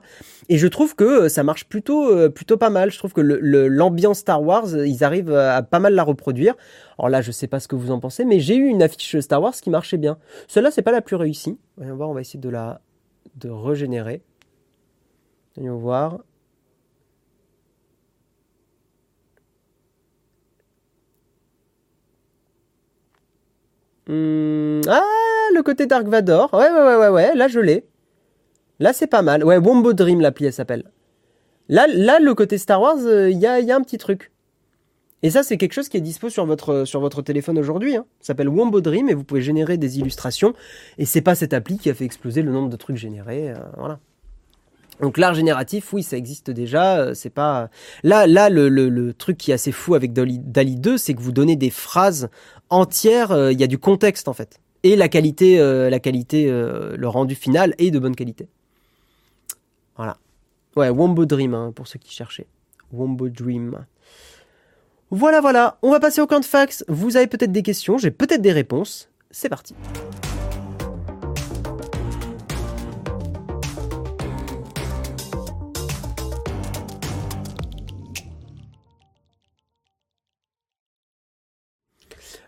Et je trouve que euh, ça marche plutôt, euh, plutôt pas mal. Je trouve que l'ambiance Star Wars, ils arrivent à pas mal la reproduire. Alors là, je sais pas ce que vous en pensez, mais j'ai eu une affiche Star Wars qui marchait bien. Celle-là, c'est pas la plus réussie. Voyons voir, on va essayer de la de régénérer. Voyons voir. Hmm, ah, le côté Dark Vador. Ouais, ouais, ouais, ouais, ouais. Là, je l'ai. Là, c'est pas mal. Ouais, Wombo Dream, l'appli, elle s'appelle. Là, là, le côté Star Wars, il euh, y, a, y, a, un petit truc. Et ça, c'est quelque chose qui est dispo sur votre, sur votre téléphone aujourd'hui. Hein. Ça s'appelle Wombo Dream et vous pouvez générer des illustrations. Et c'est pas cette appli qui a fait exploser le nombre de trucs générés. Euh, voilà. Donc l'art génératif, oui, ça existe déjà. Euh, c'est pas là, là le, truc qui est assez fou avec Dali, Dali 2, c'est que vous donnez des phrases entières. Euh, il y a du contexte en fait, et la qualité, euh, la qualité, le rendu final est de bonne qualité. Voilà. Ouais, Wombo Dream hein, pour ceux qui cherchaient. Wombo Dream. Voilà, voilà. On va passer au camp de fax. Vous avez peut-être des questions, j'ai peut-être des réponses. C'est parti.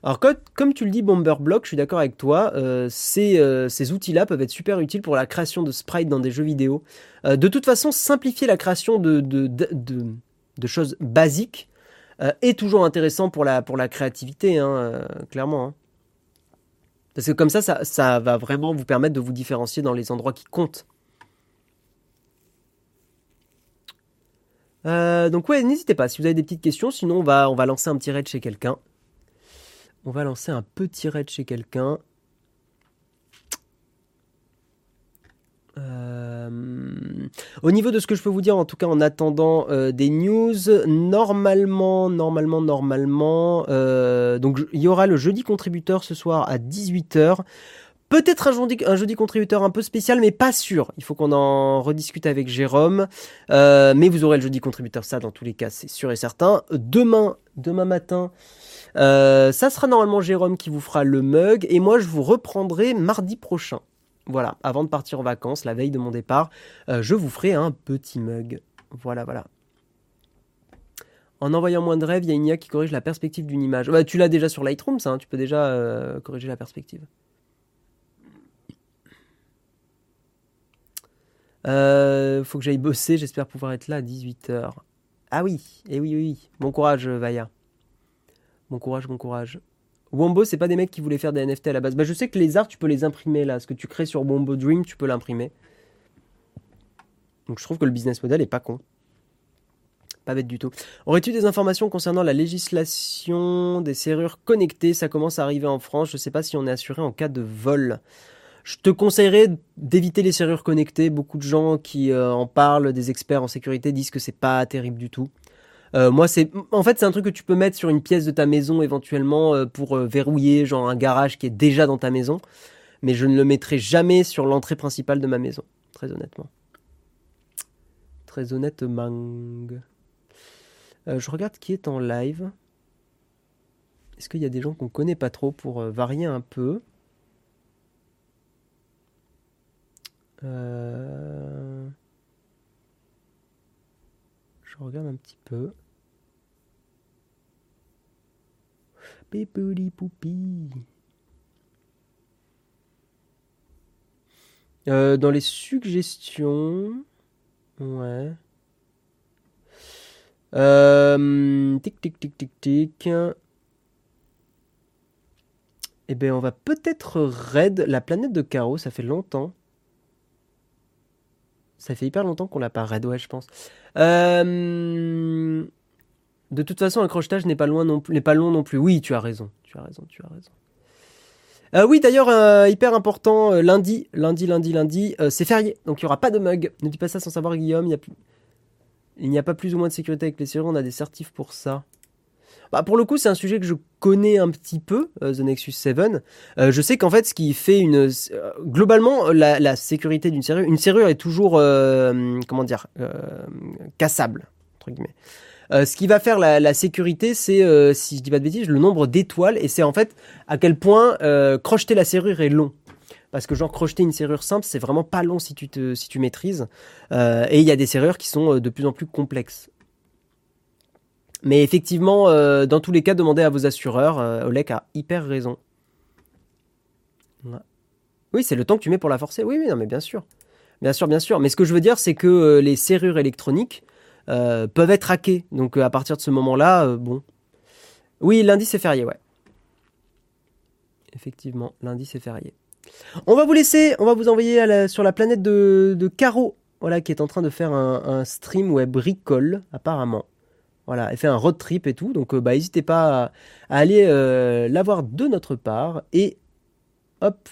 Alors comme tu le dis Bomber Block, je suis d'accord avec toi, euh, euh, ces, outils-là peuvent être super utiles pour la création de sprites dans des jeux vidéo. Euh, de toute façon, simplifier la création de, choses basiques est toujours intéressant pour la, créativité, hein, clairement. Hein. Parce que comme ça, ça, va vraiment vous permettre de vous différencier dans les endroits qui comptent. donc ouais, n'hésitez pas si vous avez des petites questions, sinon on va lancer un petit raid chez quelqu'un. On va lancer un petit raid chez quelqu'un. Euh, au niveau de ce que je peux vous dire, en tout cas en attendant euh, des news, normalement, normalement, normalement, euh, donc il y aura le jeudi contributeur ce soir à 18h. Peut-être un jeudi, contributeur un peu spécial, mais pas sûr. Il faut qu'on en rediscute avec Jérôme. mais vous aurez le jeudi contributeur, ça dans tous les cas, c'est sûr et certain. Demain, demain matin, euh, ça sera normalement Jérôme qui vous fera le mug et moi je vous reprendrai mardi prochain. Voilà, avant de partir en vacances, la veille de mon départ, euh, je vous ferai un petit mug. Voilà, voilà. En envoyant moins de rêves, il y a une qui corrige la perspective d'une image. Bah, tu l'as déjà sur Lightroom, ça, hein, tu peux déjà euh, corriger la perspective. Faut que j'aille bosser, j'espère pouvoir être là à 18h. Ah oui, eh oui, oui. Bon courage, Vaya. Bon courage, bon courage. Wombo, c'est pas des mecs qui voulaient faire des NFT à la base. Bah, je sais que les arts, tu peux les imprimer là. Ce que tu crées sur Wombo Dream, tu peux l'imprimer. Donc je trouve que le business model est pas con. Pas bête du tout. Aurais-tu des informations concernant la législation des serrures connectées? Ça commence à arriver en France. Je sais pas si on est assuré en cas de vol. Je te conseillerais d'éviter les serrures connectées. Beaucoup de gens qui euh, en parlent, des experts en sécurité, disent que c'est pas terrible du tout. moi, c'est en fait c'est un truc que tu peux mettre sur une pièce de ta maison éventuellement pour verrouiller genre un garage qui est déjà dans ta maison, mais je ne le mettrai jamais sur l'entrée principale de ma maison, très honnêtement. Très honnêtement. je regarde qui est en live. Est-ce qu'il y a des gens qu'on connaît pas trop pour varier un peu? Euh, je regarde un petit peu. Pépoli poupi. Euh, dans les suggestions. Ouais. Euh, tic tic tic tic tic. Eh bien, on va peut-être raid la planète de Caro, ça fait longtemps. Ça fait hyper longtemps qu'on l'a pas raid, ouais, je pense. Euh, de toute façon, un crochetage n'est pas loin non plus, pas long non plus. Oui, tu as raison, tu as raison, tu as raison. Euh, oui, d'ailleurs, euh, hyper important, lundi, lundi, lundi, lundi, c'est férié, donc il n'y aura pas de mug. Ne dis pas ça sans savoir, Guillaume. Il n'y a, a pas plus ou moins de sécurité avec les serrures, on a des certifs pour ça. Bah, pour le coup, c'est un sujet que je connais un petit peu, euh, The Nexus 7. Euh, je sais qu'en fait, ce qui fait une... Euh, globalement, la, sécurité d'une serrure... Une serrure est toujours, comment dire, cassable, entre guillemets. ce qui va faire la, sécurité, c'est, si je dis pas de bêtises, le nombre d'étoiles, et c'est en fait à quel point crocheter la serrure est long parce que genre crocheter une serrure simple c'est vraiment pas long si tu si tu maîtrises et il y a des serrures qui sont de plus en plus complexes mais effectivement, euh, dans tous les cas, demandez à vos assureurs. Euh, Olek a hyper raison. Oui, c'est le temps que tu mets pour la forcer. Oui, oui, non, mais bien sûr. Bien sûr, bien sûr. Mais ce que je veux dire, c'est que euh, les serrures électroniques peuvent être hackées. Donc à partir de ce moment-là, bon. Oui, lundi c'est férié, ouais. Effectivement, lundi c'est férié. On va vous laisser, on va vous envoyer sur la planète de, Caro, voilà, qui est en train de faire un, stream web bricole, apparemment. Voilà, elle fait un road trip et tout. Donc, euh, bah, n'hésitez pas à, aller euh, la voir de notre part. Et hop,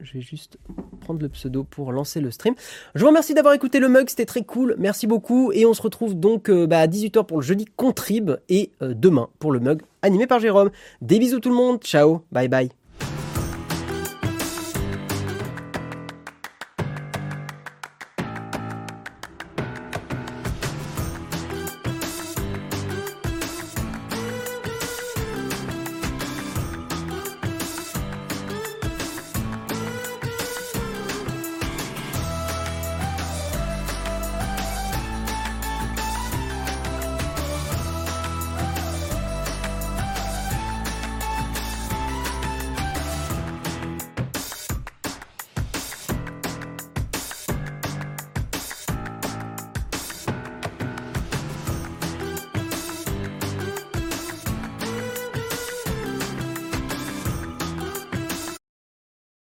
je vais juste prendre le pseudo pour lancer le stream. Je vous remercie d'avoir écouté le mug, c'était très cool. Merci beaucoup. Et on se retrouve donc euh, bah, à 18h pour le jeudi Contrib et demain pour le mug animé par Jérôme. Des bisous tout le monde. Ciao. Bye bye.